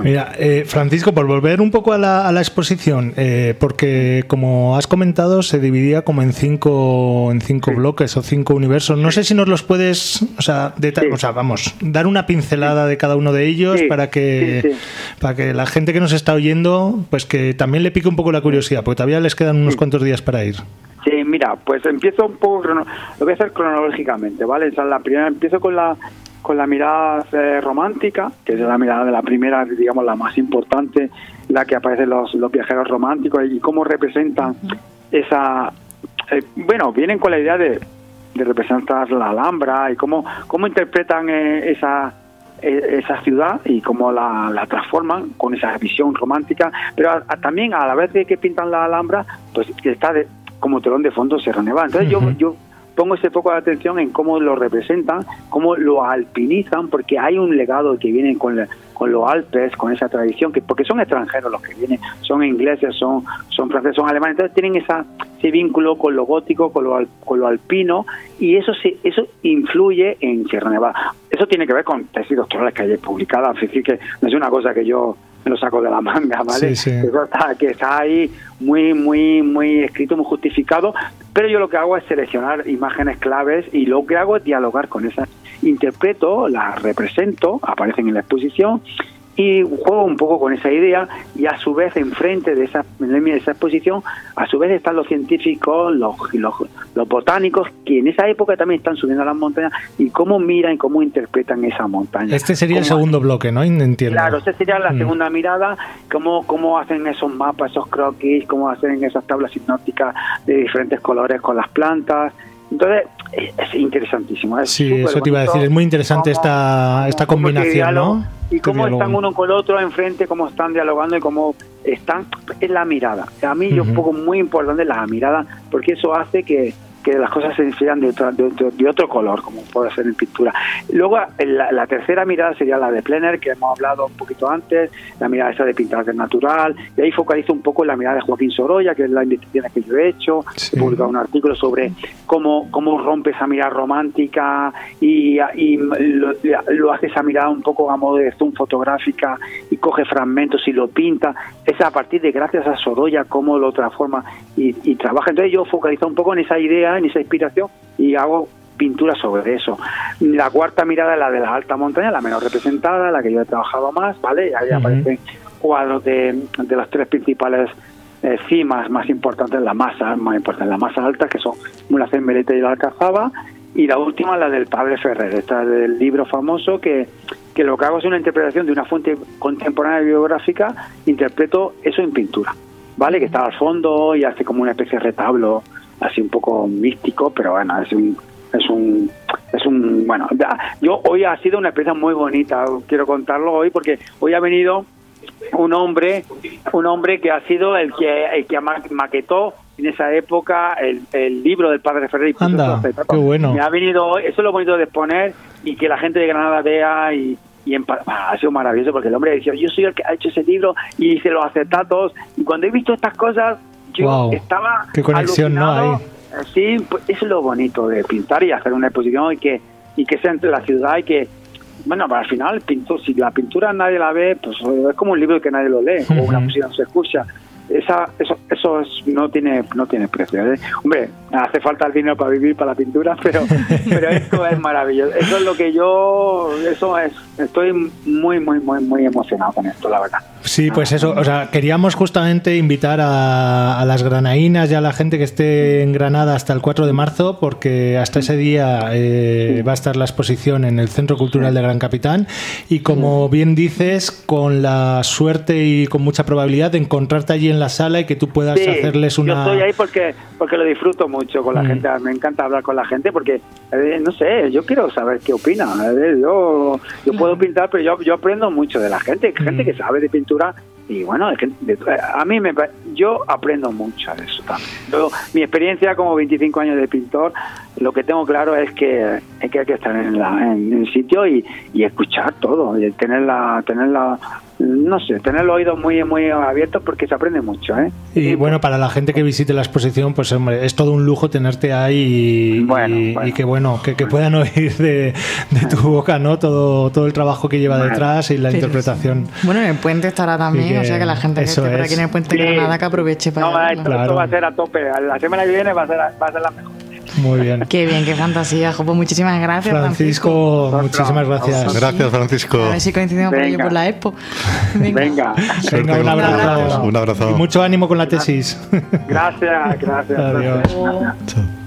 Mira, eh, Francisco, por volver un poco a la, a la exposición, eh, porque como has comentado, se dividía como en cinco, en cinco bloques o cinco universos. No sé si nos los puedes, o sea, o sea vamos, dar una pincelada de cada uno de ellos para que para que la gente que nos está oyendo, pues que también le pique un poco la curiosidad, porque todavía les quedan unos cuantos días para ir. Sí, mira, pues empiezo un poco, lo voy a hacer cronológicamente, ¿vale? la primera, empiezo con la con la mirada eh, romántica, que es la mirada de la primera, digamos, la más importante, la que aparecen los, los viajeros románticos y cómo representan esa... Eh, bueno, vienen con la idea de, de, representar la Alhambra y cómo, cómo interpretan eh, esa esa ciudad y cómo la, la, transforman con esa visión romántica, pero también a la vez de que pintan la Alhambra, pues está de, como telón de fondo Sierra Nevada. Entonces yo, yo pongo ese poco de atención en cómo lo representan, cómo lo alpinizan, porque hay un legado que viene con, con los Alpes, con esa tradición, que porque son extranjeros los que vienen, son ingleses, son, son franceses, son alemanes, entonces tienen esa, ese vínculo con lo gótico, con lo, con lo alpino, y eso se, eso influye en Sierra Nevada. Eso tiene que ver con tesis doctorales que hay publicadas, es decir, que no es una cosa que yo me lo saco de la manga, [laughs] ¿vale? Sí, sí. Eso está, que está ahí muy, muy, muy escrito, muy justificado, pero yo lo que hago es seleccionar imágenes claves y lo que hago es dialogar con esas. Interpreto, las represento, aparecen en la exposición y juego un poco con esa idea y a su vez enfrente de esa, de esa exposición a su vez están los científicos los, los, los, botánicos que en esa época también están subiendo a las montañas y cómo miran y cómo interpretan esa montaña. Este sería el segundo bloque no entiendo. Claro este sería la mm. segunda mirada cómo, cómo hacen esos mapas esos croquis cómo hacen esas tablas hipnóticas de diferentes colores con las plantas. Entonces, es interesantísimo. Es sí, eso te iba a decir. Es muy interesante esta, esta combinación, ¿no? Y cómo están uno con el otro enfrente, cómo están dialogando y cómo están. Es la mirada. A mí, yo un poco muy importante la mirada, porque eso hace que, que las cosas se vean de, de, de, otro color, como puede ser en pintura. Luego, la, la, tercera mirada sería la de Plener, que hemos hablado un poquito antes, la mirada esa de pintar del natural, y ahí focalizo un poco la mirada de Joaquín Sorolla, que es la investigación que yo he hecho, sí. he publicado un artículo sobre cómo, cómo rompe esa mirada romántica y, y lo, lo, hace esa mirada un poco a modo de zoom fotográfica y coge fragmentos y lo pinta. Es a partir de, gracias a Sorolla, cómo lo transforma y, y trabaja. Entonces yo focalizo un poco en esa idea en esa inspiración y hago pintura sobre eso. La cuarta mirada es la de las altas montañas, la menos representada, la que yo he trabajado más, ¿vale? Ahí uh -huh. aparecen cuadros de, de las tres principales eh, cimas más importantes, las masas más importantes, las más altas, que son la Cembereta y la Alcazaba, y la última, la del Padre Ferrer, esta del libro famoso que, que lo que hago es una interpretación de una fuente contemporánea biográfica, interpreto eso en pintura, ¿vale? Que está al fondo y hace como una especie de retablo así un poco místico, pero bueno, es un, es un, es un, bueno, yo hoy ha sido una experiencia muy bonita, quiero contarlo hoy porque hoy ha venido un hombre, un hombre que ha sido el que, el que maquetó en esa época el, el libro del padre Ferrer y Anda, qué bueno. Me ha venido eso es lo bonito de exponer y que la gente de Granada vea y, y en, ha sido maravilloso porque el hombre decía yo soy el que ha hecho ese libro y hice los acetatos y cuando he visto estas cosas yo wow. estaba qué conexión no hay sí pues es lo bonito de pintar y hacer una exposición y que y que sea entre la ciudad y que bueno al final el pintor si la pintura nadie la ve pues es como un libro que nadie lo lee uh -huh. o una música no se escucha esa, eso, eso es, no tiene no tiene precio. ¿eh? Hombre, hace falta el dinero para vivir para la pintura, [laughs] pero pero esto es maravilloso. Eso es lo que yo, eso es, estoy muy muy muy muy emocionado con esto, la verdad. Sí, pues eso, o sea, queríamos justamente invitar a, a, las granainas y a la gente que esté en Granada hasta el 4 de marzo, porque hasta ese día eh, sí. va a estar la exposición en el Centro Cultural sí. de Gran Capitán y como sí. bien dices, con la suerte y con mucha probabilidad de encontrarte allí en la sala y que tú puedas hacerles una... Yo estoy ahí porque, porque lo disfruto mucho con la mm. gente, me encanta hablar con la gente porque, eh, no sé, yo quiero saber qué opina. Eh, yo, yo puedo pintar, pero yo, yo aprendo mucho de la gente, gente mm. que sabe de pintura y bueno, es que a mí me yo aprendo mucho de eso también. Yo, mi experiencia como 25 años de pintor, lo que tengo claro es que, es que hay que estar en, la, en el sitio y, y escuchar todo, y tener la, tener la, no sé, tener los oídos muy muy abiertos porque se aprende mucho, ¿eh? Y, bueno, para la gente que visite la exposición, pues hombre, es todo un lujo tenerte ahí y, bueno, y, bueno. y que bueno, que, que, puedan oír de, de, tu boca, ¿no? Todo, todo el trabajo que lleva detrás y la sí, interpretación. Sí. Bueno, en el puente estará también, que, o sea que la gente que esté por aquí en el puente Granada que aproveche para. No, esto, claro. esto, va a ser a tope. La semana que viene va a ser, va a ser la mejor. Muy bien. Qué bien, qué fantasía, Jopo. Muchísimas gracias, Francisco. Francisco muchísimas gracias. Gracias, Francisco. A ver si coincidimos por, por la expo. Venga. Venga, Venga un abrazo. Un abrazo. Y mucho ánimo con la tesis. Gracias, gracias. Adiós. Gracias.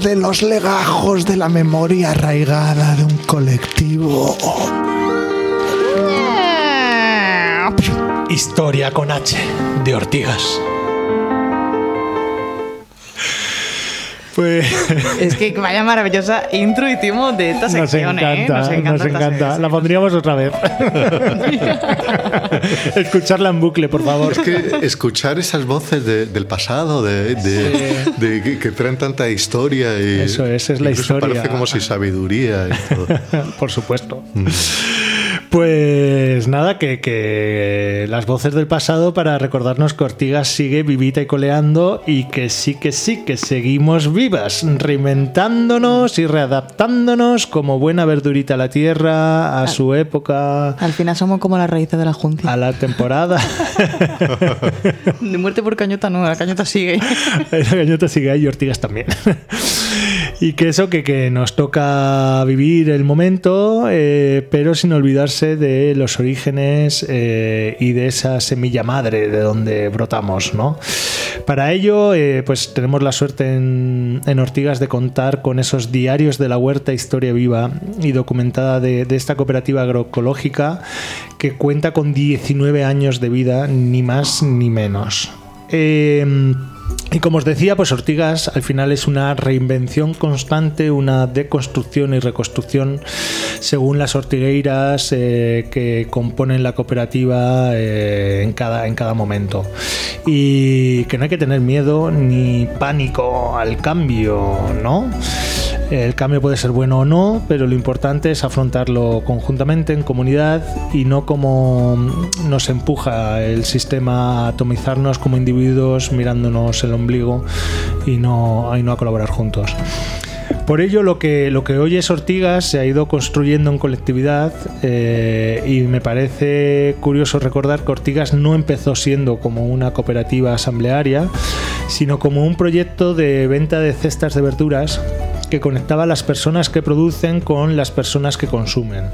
Desde los legajos de la memoria arraigada de un colectivo. Historia con H de Ortigas. Pues... [laughs] Es que vaya maravillosa intuitivo de esta sección. Nos encanta, ¿eh? nos encanta. Nos encanta. La pondríamos otra vez. [laughs] Escucharla en bucle, por favor. Es que escuchar esas voces del pasado, de, de, que, traen tanta historia. Y Eso es, es la historia. Parece como si sabiduría y todo. [laughs] por supuesto. Mm. Pues nada, que, las voces del pasado para recordarnos que Ortigas sigue vivita y coleando y que sí, que sí, que seguimos vivas, reinventándonos y readaptándonos como buena verdurita a la tierra, a su época. Al final somos como las raíces de la Junta. A la temporada. de muerte por cañota no, la cañota sigue. [laughs] la cañota sigue y Ortigas también. Y que eso, que, que, nos toca vivir el momento, eh, pero sin olvidarse de los orígenes eh, y de esa semilla madre de donde brotamos, ¿no? Para ello, eh, pues tenemos la suerte en, Ortigas de contar con esos diarios de la huerta Historia Viva y documentada de, de esta cooperativa agroecológica que cuenta con 19 años de vida, ni más ni menos. Eh, y como os decía, pues Ortigas al final es una reinvención constante, una deconstrucción y reconstrucción según las ortigueiras eh, que componen la cooperativa eh, en, cada, en cada momento. Y que no hay que tener miedo ni pánico al cambio, ¿no? El cambio puede ser bueno o no, pero lo importante es afrontarlo conjuntamente en comunidad y no como nos empuja el sistema a atomizarnos como individuos mirándonos el ombligo y no, no a colaborar juntos. Por ello, lo que, lo que hoy es Ortigas se ha ido construyendo en colectividad eh, y me parece curioso recordar que Ortigas no empezó siendo como una cooperativa asamblearia, sino como un proyecto de venta de cestas de verduras que conectaba a las personas que producen con las personas que consumen.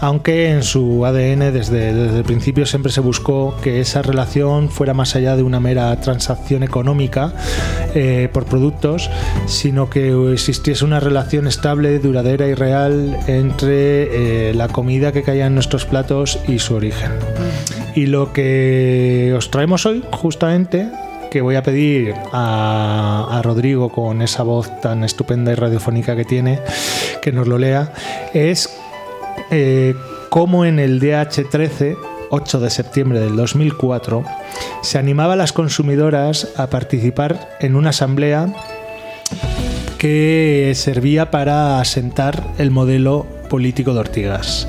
Aunque en su ADN desde, desde el principio siempre se buscó que esa relación fuera más allá de una mera transacción económica eh, por productos, sino que existiese una relación estable, duradera y real entre eh, la comida que caía en nuestros platos y su origen. Y lo que os traemos hoy, justamente, que voy a pedir a, Rodrigo con esa voz tan estupenda y radiofónica que tiene, que nos lo lea, es eh, cómo en el DH13 8 de septiembre del 2004, se animaba a las consumidoras a participar en una asamblea que servía para asentar el modelo político de Ortigas.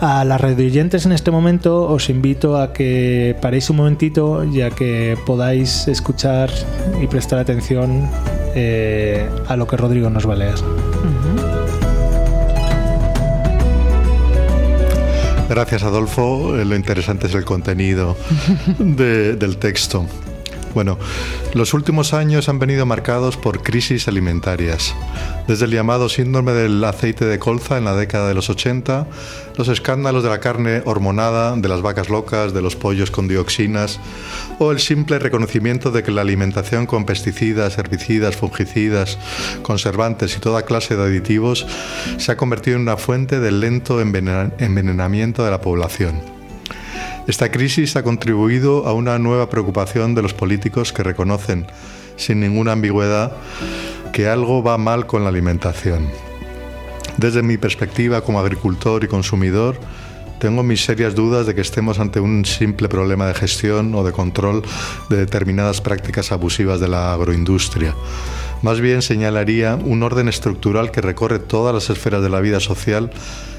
A las radioyentes en este momento os invito a que paréis un momentito ya que podáis escuchar y prestar atención eh, a lo que Rodrigo nos va a leer. Gracias Adolfo, lo interesante es el contenido del texto. Bueno, los últimos años han venido marcados por crisis alimentarias. Desde el llamado síndrome del aceite de colza en la década de los 80, los escándalos de la carne hormonada, de las vacas locas, de los pollos con dioxinas, o el simple reconocimiento de que la alimentación con pesticidas, herbicidas, fungicidas, conservantes y toda clase de aditivos se ha convertido en una fuente del lento envenenamiento de la población. Esta crisis ha contribuido a una nueva preocupación de los políticos que reconocen, sin ninguna ambigüedad, que algo va mal con la alimentación. Desde mi perspectiva como agricultor y consumidor, tengo mis serias dudas de que estemos ante un simple problema de gestión o de control de determinadas prácticas abusivas de la agroindustria. Más bien señalaría un orden estructural que recorre todas las esferas de la vida social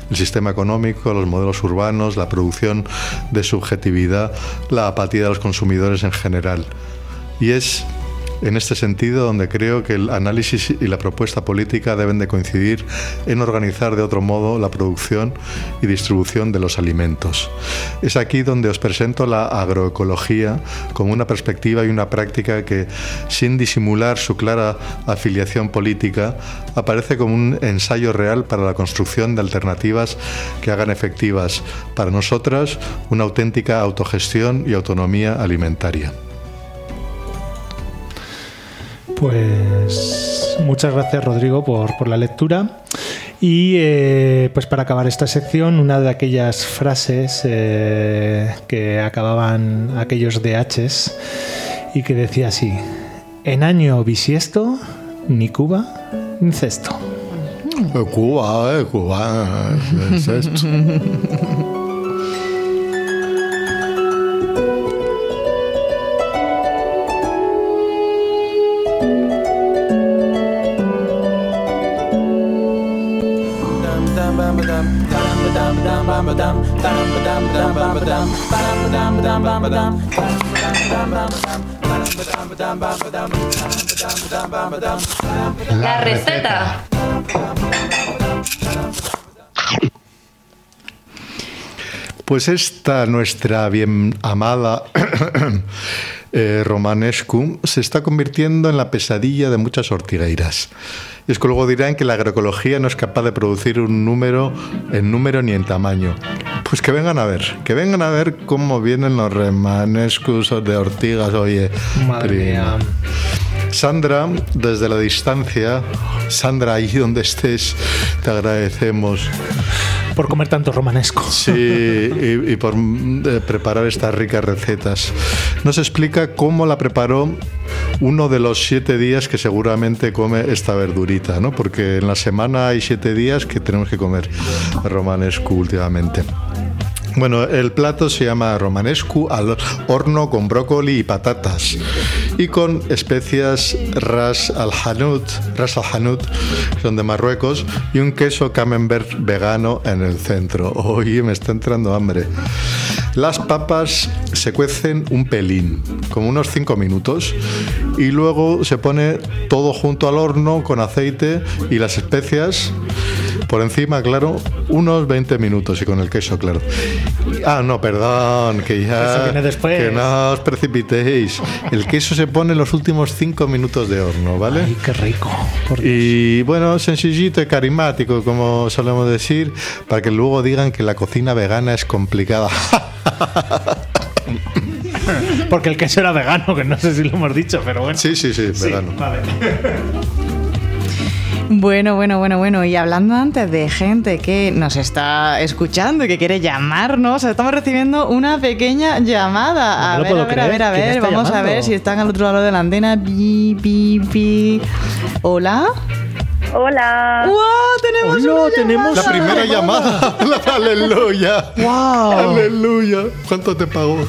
el sistema económico, los modelos urbanos, la producción de subjetividad, la apatía de los consumidores en general. Y es en este sentido donde creo que el análisis y la propuesta política deben de coincidir en organizar de otro modo la producción y distribución de los alimentos. Es aquí donde os presento la agroecología como una perspectiva y una práctica que, sin disimular su clara afiliación política, aparece como un ensayo real para la construcción de alternativas que hagan efectivas para nosotras una auténtica autogestión y autonomía alimentaria. Pues muchas gracias Rodrigo por, por la lectura. Y eh, pues para acabar esta sección, una de aquellas frases eh, que acababan aquellos DHs y que decía así, en año bisiesto, ni Cuba, ni cesto. Cuba, eh, Cuba, es esto. [laughs] La receta. Pues esta nuestra bien amada [coughs] eh, Romanescu se está convirtiendo en la pesadilla de muchas ortigueiras. Y es que luego dirán que la agroecología no es capaz de producir un número en número ni en tamaño. Pues que vengan a ver, que vengan a ver cómo vienen los Romanescus de ortigas, oye. Madre prima. mía. Sandra, desde la distancia, Sandra, ahí donde estés, te agradecemos. Por comer tanto romanesco. Y, por mm, eh, preparar estas ricas recetas. Nos explica cómo la preparó uno de los siete días que seguramente come esta verdurita, ¿no? Porque en la semana hay siete días que tenemos que comer romanescu últimamente. Bueno, el plato se llama romanescu al horno con brócoli y patatas y con especias ras al hanout, ras al hanout, son de Marruecos, y un queso camembert vegano en el centro. [laughs] Oye, me está entrando hambre. Las papas se cuecen un pelín, como unos 5 minutos, y luego se pone todo junto al horno con aceite y las especias por encima, claro, unos 20 minutos y con el queso, claro. Ah, no, perdón, que ya. Eso viene después. Que no os precipitéis. El queso se pone en los últimos 5 minutos de horno, ¿vale? Ay, qué rico. Por Dios. Y bueno, sencillito y carismático, como solemos decir, para que luego digan que la cocina vegana es complicada. Porque el queso era vegano, que no sé si lo hemos dicho, pero bueno. sí, sí, sí, Sí, vegano. vale. Bueno, bueno, bueno, bueno. Y hablando antes de gente que nos está escuchando y que quiere llamarnos, estamos recibiendo una pequeña llamada. A No ver, puedo a ver, a ver, creer. a ¿Quién ver. está Vamos a ver si están al otro lado de la antena. Pi, pi, pi. Hola. Hola. ¡Wow! Tenemos Hola, una tenemos La primera llamada. [laughs] aleluya. ¡Wow! Aleluya. ¿Cuánto te pagó? [laughs]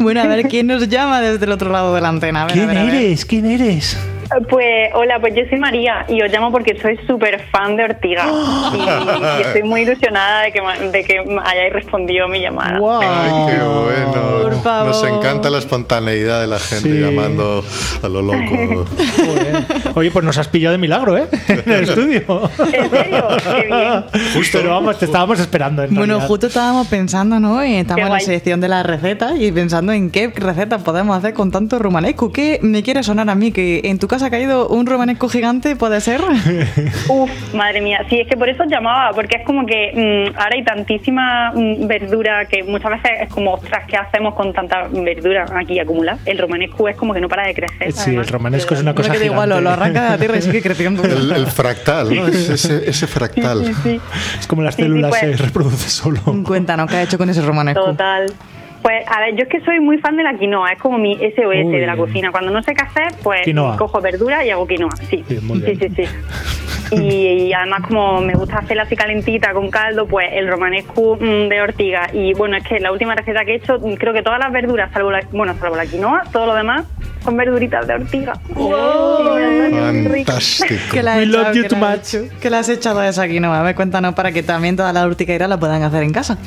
Bueno, a ver quién nos llama desde el otro lado de la antena. A ver, a ¿Quién ver, a ver. eres? ¿Quién eres? Pues hola, pues yo soy María y os llamo porque soy súper fan de Ortiga [gasps] y, y estoy muy ilusionada de que, de que hayáis respondido a mi llamada. ¡Wow! Ay, qué bueno. Por favor. Nos encanta la espontaneidad de la gente Sí. llamando a lo loco. [laughs] [laughs] Oye, pues nos has pillado de milagro, ¿eh? [laughs] En el estudio. ¿En serio? Qué bien. Justo. Pero vamos, te estábamos esperando. En Bueno, justo estábamos pensando, ¿no? Y estamos en la guay. sección de las recetas y pensando en qué recetas podemos hacer con tanto romanesco. ¿Qué me quiere sonar a mí? Que en tu casa ha caído un romanesco gigante, ¿puede ser? [laughs] Uf, madre mía. Sí, es que por eso os llamaba, porque es como que mm, ahora hay tantísima mm, verdura que muchas veces es como, ostras, ¿qué hacemos con tanta verdura aquí acumulada? El romanesco es como que no para de crecer. Sí, además. el romanesco es una No cosa que da igual, lo, lo arranca de la tierra y sigue [laughs] creciendo. El, el fractal, ¿no? Es ese, ese fractal. Sí, sí. Es como las Sí, sí, células pues. se reproduce solo. Cuéntanos, ¿qué ha hecho con ese romanesco? Total. Pues a ver, yo es que soy muy fan de la quinoa, es como mi SOS Uy. de la cocina. Cuando no sé qué hacer, pues Quinoa. cojo verdura y hago quinoa. Sí, Sí, muy sí, sí, sí. Y, y además como me gusta hacerla así calentita con caldo, pues el romanesco mm, de ortiga. Y bueno, es que la última receta que he hecho, mm, creo que todas las verduras, salvo la, bueno, salvo la quinoa, todo lo demás son verduritas de ortiga. Fantástico. ¿Qué la has We echado? love you ¿Qué too la has much. ¿Qué le has echado a esa quinoa? A ver, cuéntanos para que también todas las urtiqueiras la puedan hacer en casa.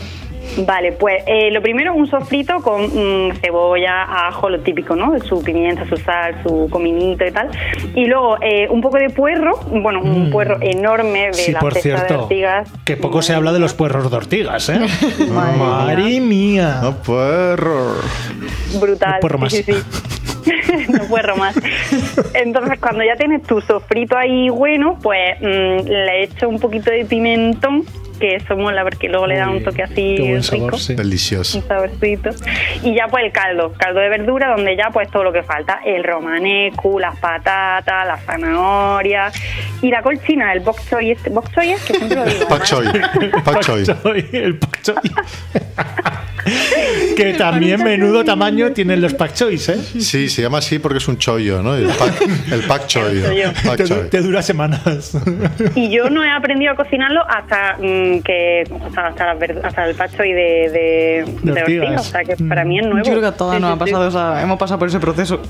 Vale, pues eh, lo primero un sofrito con mm, cebolla, ajo, lo típico, ¿no? Su pimienta, su sal, su cominito y tal. Y luego eh, un poco de puerro, bueno, un Mm. puerro enorme de Sí, la por de cierto. ortigas. Que poco se habla de los puerros de ortigas, ¿eh? [laughs] Madre Madre mía. No puedo. Brutal. No puerro más. Sí, sí, sí. [laughs] no puerro más. Entonces, cuando ya tienes tu sofrito ahí bueno, pues mm, le echo un poquito de pimentón que eso mola porque luego le da un toque así qué buen rico. sabor, sí. Delicioso. Un saborcito. Y ya pues el caldo, caldo de verdura, donde ya pues todo lo que falta, el romanescu, las patatas, las zanahorias y la colchina, el bok choy, este, bok choy es que siempre lo digo. [laughs] [laughs] Pak choy. Pak choy. el pak choy. [laughs] que también menudo tamaño tienen los pak choys, ¿eh? Sí, se llama así porque es un chollo, ¿no? El pak, el pak choy. Te, dura semanas. Y yo no he aprendido a cocinarlo hasta mm, que o sea, hasta, verdu- hasta el pacho y de, de, De de ortigas. ortiga, o sea que para mí es nuevo. Yo creo que a todas Sí, nos sí, ha pasado, sí. o sea, hemos pasado por ese proceso.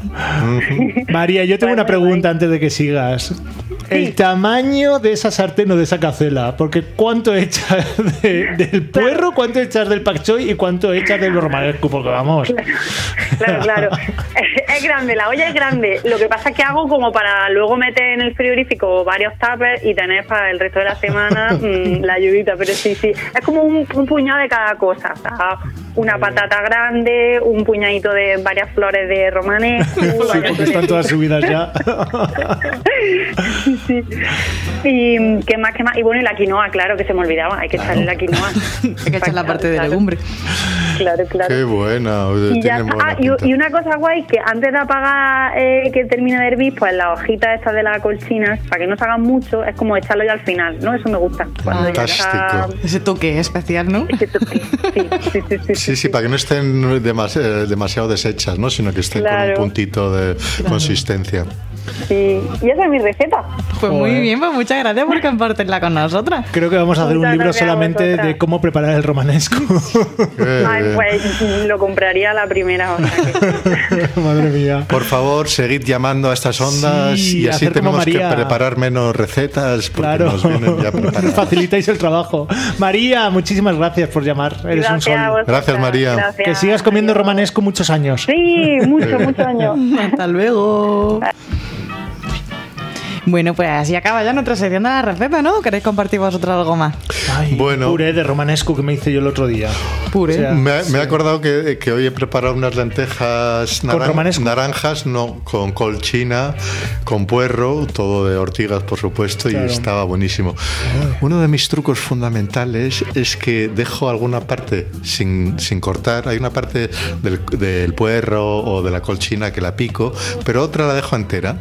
María, yo tengo una pregunta antes de que sigas. El tamaño de esa sartén o de esa cazuela, porque ¿cuánto echas de- del puerro, cuánto echas del pak choy y cuánto echas del romanesco? Porque vamos. Claro, claro. [laughs] Es grande, la olla es grande. Lo que pasa es que hago como para luego meter en el frigorífico varios tuppers y tener para el resto de la semana mm, la ayudita. Pero sí, sí. Es como un, un puñado de cada cosa. Sea, una patata grande, un puñadito de varias flores de romanesco. [laughs] Sí, porque están todas subidas ya. [laughs] Sí. Y mm, qué más, qué más. Y bueno, y la quinoa, claro, que se me olvidaba. Hay que echarle la quinoa. [laughs] Hay que echar la parte de legumbre. Claro, claro. Qué buena. Y, ya buena Ah, y, una cosa guay que antes de apagar eh, que termine de hervir, pues las hojitas estas de la colchina, para que no se hagan mucho, es como echarlo ya al final, ¿no? Eso me gusta. Cuando ya está- Fantástico. Ese toque especial, ¿no? ese toque. Sí, sí, sí, sí, Sí, sí, para que no estén demas- eh, demasiado deshechas, ¿no? Sino que estén con un puntito de consistencia. Sí. Y esa es mi receta. Pues Joder. muy bien, pues muchas gracias por compartirla con nosotras. Creo que vamos a hacer un Muchas libro gracias a solamente de cómo preparar el romanesco. [laughs] Ay, pues lo compraría a la primera. O sea que... [laughs] Madre mía. Por favor, seguid llamando a estas ondas Sí, y así tenemos que María. preparar menos recetas porque Claro, nos vienen ya nos [laughs] preparadas. facilitáis el trabajo. María, muchísimas gracias por llamar. Eres un Gracias sol. a vosotras, Gracias, María. gracias. Que sigas comiendo romanesco muchos años. Sí, mucho, muchos años. Hasta luego. Bueno, pues así acaba ya nuestra sección de la receta, ¿no? ¿Queréis compartir vosotros algo más? Ay, Bueno. Puré de romanesco que me hice yo el otro día. Puré. O sea, Me, me he acordado que, que hoy he preparado unas lentejas naranjas, no, con colchina, con puerro, todo de ortigas, por supuesto, Claro. y estaba buenísimo. Uno de mis trucos fundamentales es que dejo alguna parte sin, sin cortar. Hay una parte del, del puerro o de la colchina que la pico, pero otra la dejo entera.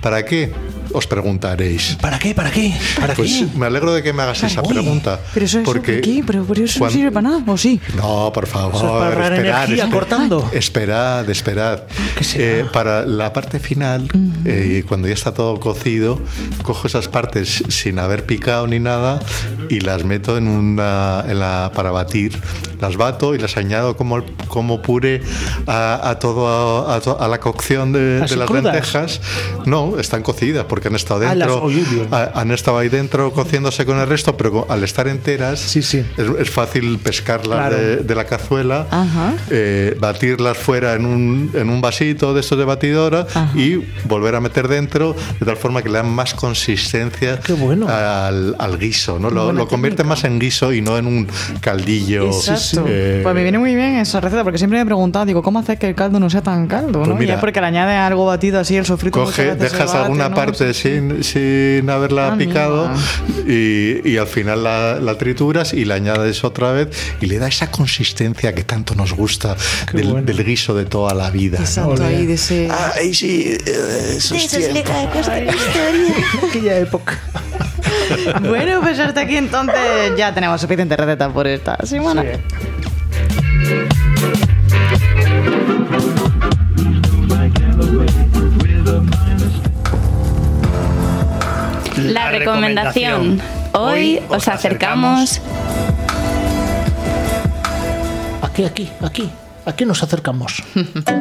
¿Para qué? Os preguntaréis. ¿Para qué? ¿Para qué? ¿Para Pues qué? me alegro de que me hagas esa Uy, pregunta. Pero eso, porque ¿por qué? Pero, pero eso cuan- no sirve para nada, ¿o sí? no, por favor. Eso es para esperad, energía esper- cortando. Esperad, esperad. ¿Qué? Eh, para la parte final, eh, cuando ya está todo cocido, cojo esas partes sin haber picado ni nada y las meto en una en la, para batir. Las bato y las añado como, como puré a, a todo a, to- a la cocción de, ¿Así de las crudas? lentejas. No, están cocidas porque han estado Ah, dentro. a- han estado ahí dentro cociéndose con el resto, pero al estar enteras Sí, sí. Es, es fácil pescarlas Claro. de, de la cazuela, eh, batirlas fuera en un, en un vasito de estos de batidora y volver a meter dentro de tal forma que le dan más consistencia Qué bueno. al, al guiso, ¿no? Lo, lo convierte más en guiso y no en un caldillo. Exacto. eh, Pues me viene muy bien esa receta, porque siempre me he preguntado, digo, ¿cómo hacer que el caldo no sea tan caldo? Pues ¿no? y mira, es porque le añades algo batido así, el sofrito. Coge, dejas bate, alguna ¿no? parte Sí. sin, sin haberla Amiga. picado y, y al final la, la trituras y la añades otra vez y le da esa consistencia que tanto nos gusta del, bueno. del guiso de toda la vida. ¿no? Exacto, ahí de ese... Ay, sí, eh, esos tiempos. [laughs] Aquella época. [laughs] Bueno, pues hasta aquí entonces ya tenemos suficiente receta por esta semana. La recomendación. Hoy os acercamos Aquí, aquí, aquí. Aquí nos acercamos. [laughs]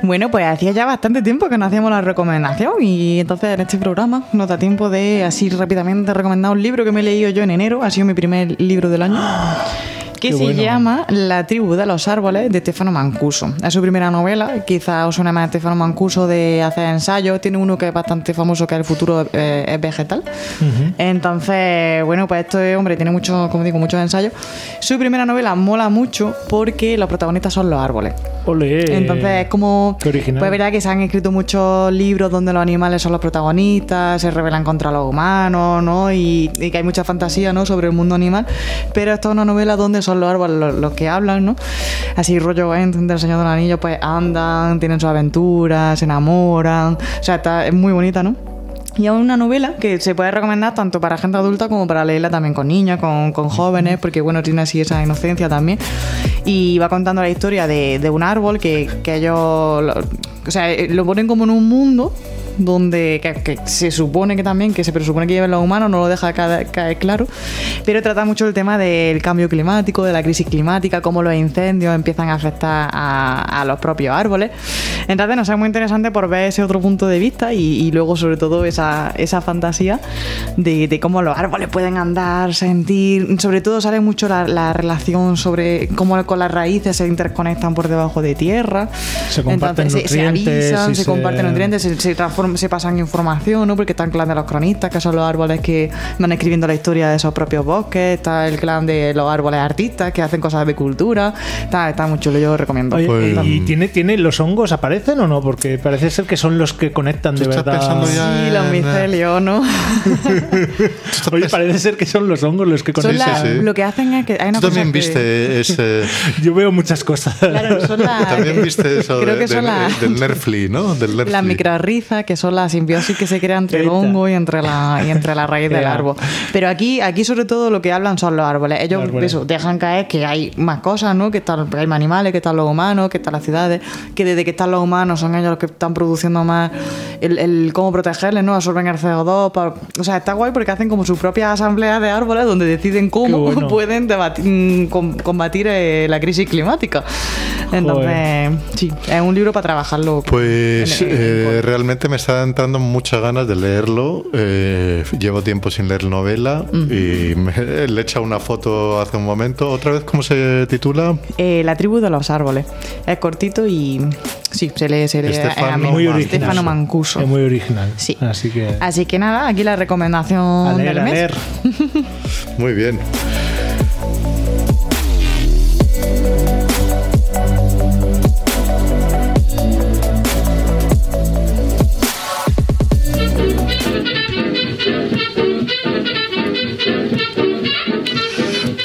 Bueno, pues hacía ya bastante tiempo que no hacíamos la recomendación y entonces en este programa nos da tiempo de así rápidamente recomendar un libro que me he leído yo en enero, ha sido mi primer libro del año. [gasps] [gasps] que se llama La tribu de los árboles de Stefano Mancuso. Es su primera novela, quizá os suene más a Stefano Mancuso de hacer ensayos. Tiene uno que es bastante famoso, que es El futuro eh, es vegetal. Entonces, bueno, pues este hombre tiene mucho, como digo, muchos ensayos. Su primera novela mola mucho porque los protagonistas son los árboles. Ole. Entonces es como... Qué original. Pues verdad que se han escrito muchos libros donde los animales son los protagonistas, se rebelan contra los humanos, ¿no? Y, y que hay mucha fantasía, ¿no? Sobre el mundo animal. Pero esta es una novela donde son los árboles los, los que hablan, ¿no? Así rollo ¿eh? del Señor del Anillo, pues andan, tienen sus aventuras, se enamoran. O sea, está, es muy bonita, ¿no? Y es una novela que se puede recomendar tanto para gente adulta como para leerla también con niños, con, con jóvenes, porque bueno, tiene así esa inocencia también. Y va contando la historia de, de un árbol que, que ellos, lo, o sea, lo ponen como en un mundo donde que, que se supone que también, que se presupone que lleven los humanos, no lo deja caer, caer claro, pero trata mucho el tema del cambio climático, de la crisis climática, cómo los incendios empiezan a afectar a, a los propios árboles. Entonces nos es muy interesante por ver ese otro punto de vista y, y luego sobre todo esa, esa fantasía de, de, cómo los árboles pueden andar, sentir, sobre todo sale mucho la, la, relación sobre cómo con las raíces se interconectan por debajo de tierra. Se comparten Entonces, nutrientes. Se, se avisan, se, se, comparten nutrientes, se, se, transforman, se pasan información, ¿no? Porque está el clan de los cronistas, que son los árboles que van escribiendo la historia de esos propios bosques, está el clan de los árboles artistas que hacen cosas de cultura, está, está muy chulo, yo lo recomiendo. Oye, pues, ¿Y tiene, tiene los hongos aparecen o no? Porque parece ser que son los que conectan de verdad. sí, los micelios, ¿no? [laughs] Oye, parece ser que son los hongos los que conectan. La, sí, sí. Lo que hacen es que hay una Tú también que... viste ese... [laughs] Yo veo muchas cosas. Claro, son las... También viste eso Creo de, que son de, la... del Nerfly, ¿no? Del Nerfly. Las microrizas, que son las simbiosis que se crea entre el hongo y entre la, y entre la raíz del [laughs] árbol. Pero aquí, aquí sobre todo lo que hablan son los árboles. Ellos los árboles. Eso, dejan caer que hay más cosas, ¿no? Que, están, que hay más animales, que están los humanos, que están las ciudades, que desde que están los humanos son ellos los que están produciendo más el, el cómo protegerles, ¿no? Absorben el CO2. Para... O sea, está guay porque hacen como su propia asamblea de árboles donde deciden cómo bueno. [laughs] pueden debatir, combatir eh, la crisis climática. Entonces, Joder. sí, es un libro para trabajarlo. Pues en, en, eh, realmente me está entrando muchas ganas de leerlo. Eh, llevo tiempo sin leer novela uh -huh. y me, le he echado una foto hace un momento. ¿Otra vez cómo se titula? Eh, la tribu de los árboles. Es cortito y sí, se lee, se lee Estefano, muy original. Estefano Mancuso. Es muy original. Sí. Así que, Así que nada, aquí la recomendación a leer, del mes. A leer. [laughs] muy bien.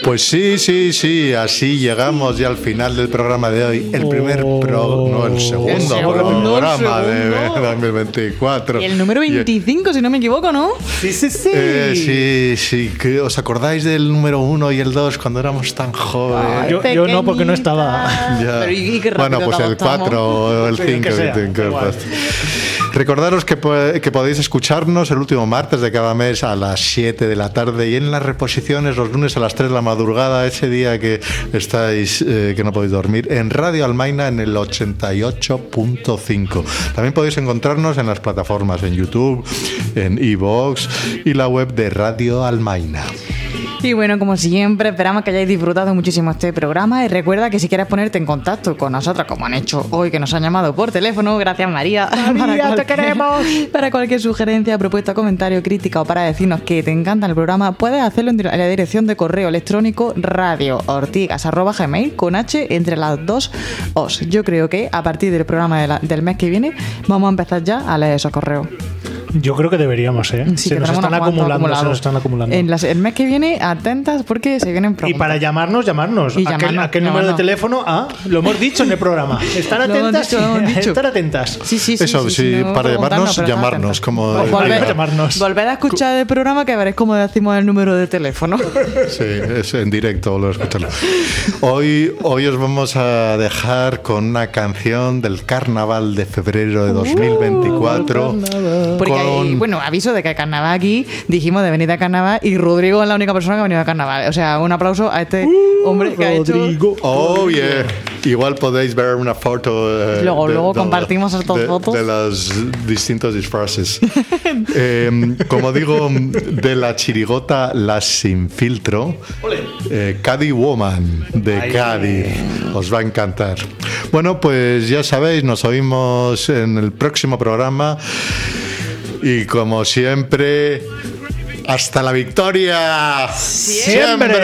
Pues sí, sí, sí, así llegamos ya al final del programa de hoy. El primer pro, no, el segundo, el segundo programa el segundo. de 2024. Y el número 25, y, si no me equivoco, ¿no? Sí, sí, sí. Eh, sí, sí. ¿Os acordáis del número 1 y el 2 cuando éramos tan jóvenes? Ah, yo, yo, no, porque no estaba. Pero ¿y qué bueno, pues el 4 o el 5. Recordaros que, podéis escucharnos el último martes de cada mes a las 7 de la tarde y en las reposiciones los lunes a las 3 de la madrugada, ese día que estáis, eh, que no podéis dormir, en Radio Almaina en el 88.5. También podéis encontrarnos en las plataformas en YouTube, en Evox y la web de Radio Almaina. Y bueno, como siempre, esperamos que hayáis disfrutado muchísimo este programa y recuerda que si quieres ponerte en contacto con nosotros, como han hecho hoy, que nos han llamado por teléfono, gracias María. [laughs] María, cualquier, te queremos. [laughs] Para cualquier sugerencia, propuesta, comentario, crítica o para decirnos que te encanta el programa, puedes hacerlo en la dirección de correo electrónico radioortigas.gmail con H entre las dos os. Yo creo que a partir del programa de la, del mes que viene vamos a empezar ya a leer esos correos. Yo creo que deberíamos, ¿eh? Sí, se, nos están acumulando, se nos están acumulando. En las, el mes que viene, atentas porque se vienen preguntas. Y para llamarnos, llamarnos. Y ¿A, llamarnos, qué, ¿A qué número de teléfono? Ah, lo hemos dicho en el programa. [laughs] Estar atentas. Lo hemos dicho, Estar atentas. Sí, sí, sí. Eso, sí, sí, para llamarnos, llamarnos. Como volver, llamarnos. volver a escuchar el programa que veréis cómo decimos el número de teléfono. [laughs] Sí, es en directo, a escucharlo. Hoy, hoy os vamos a dejar con una canción del carnaval de febrero de 2024. Uh, porque Cabrón. Y, bueno, aviso de que carnaval aquí, dijimos de venir a carnaval y Rodrigo es la única persona que ha venido a carnaval. O sea, un aplauso a este uh, hombre que Rodrigo. ha hecho. Oh, yeah. Igual podéis ver una foto. Eh, luego, de, luego de, compartimos estas fotos. De los distintos disfraces. [laughs] eh, como digo, de la chirigota Las Sin Filtro, eh, Caddy Woman de Ay, Cádiz. Os va a encantar. Bueno, pues ya sabéis, nos oímos en el próximo programa. Y como siempre, hasta la victoria. Siempre.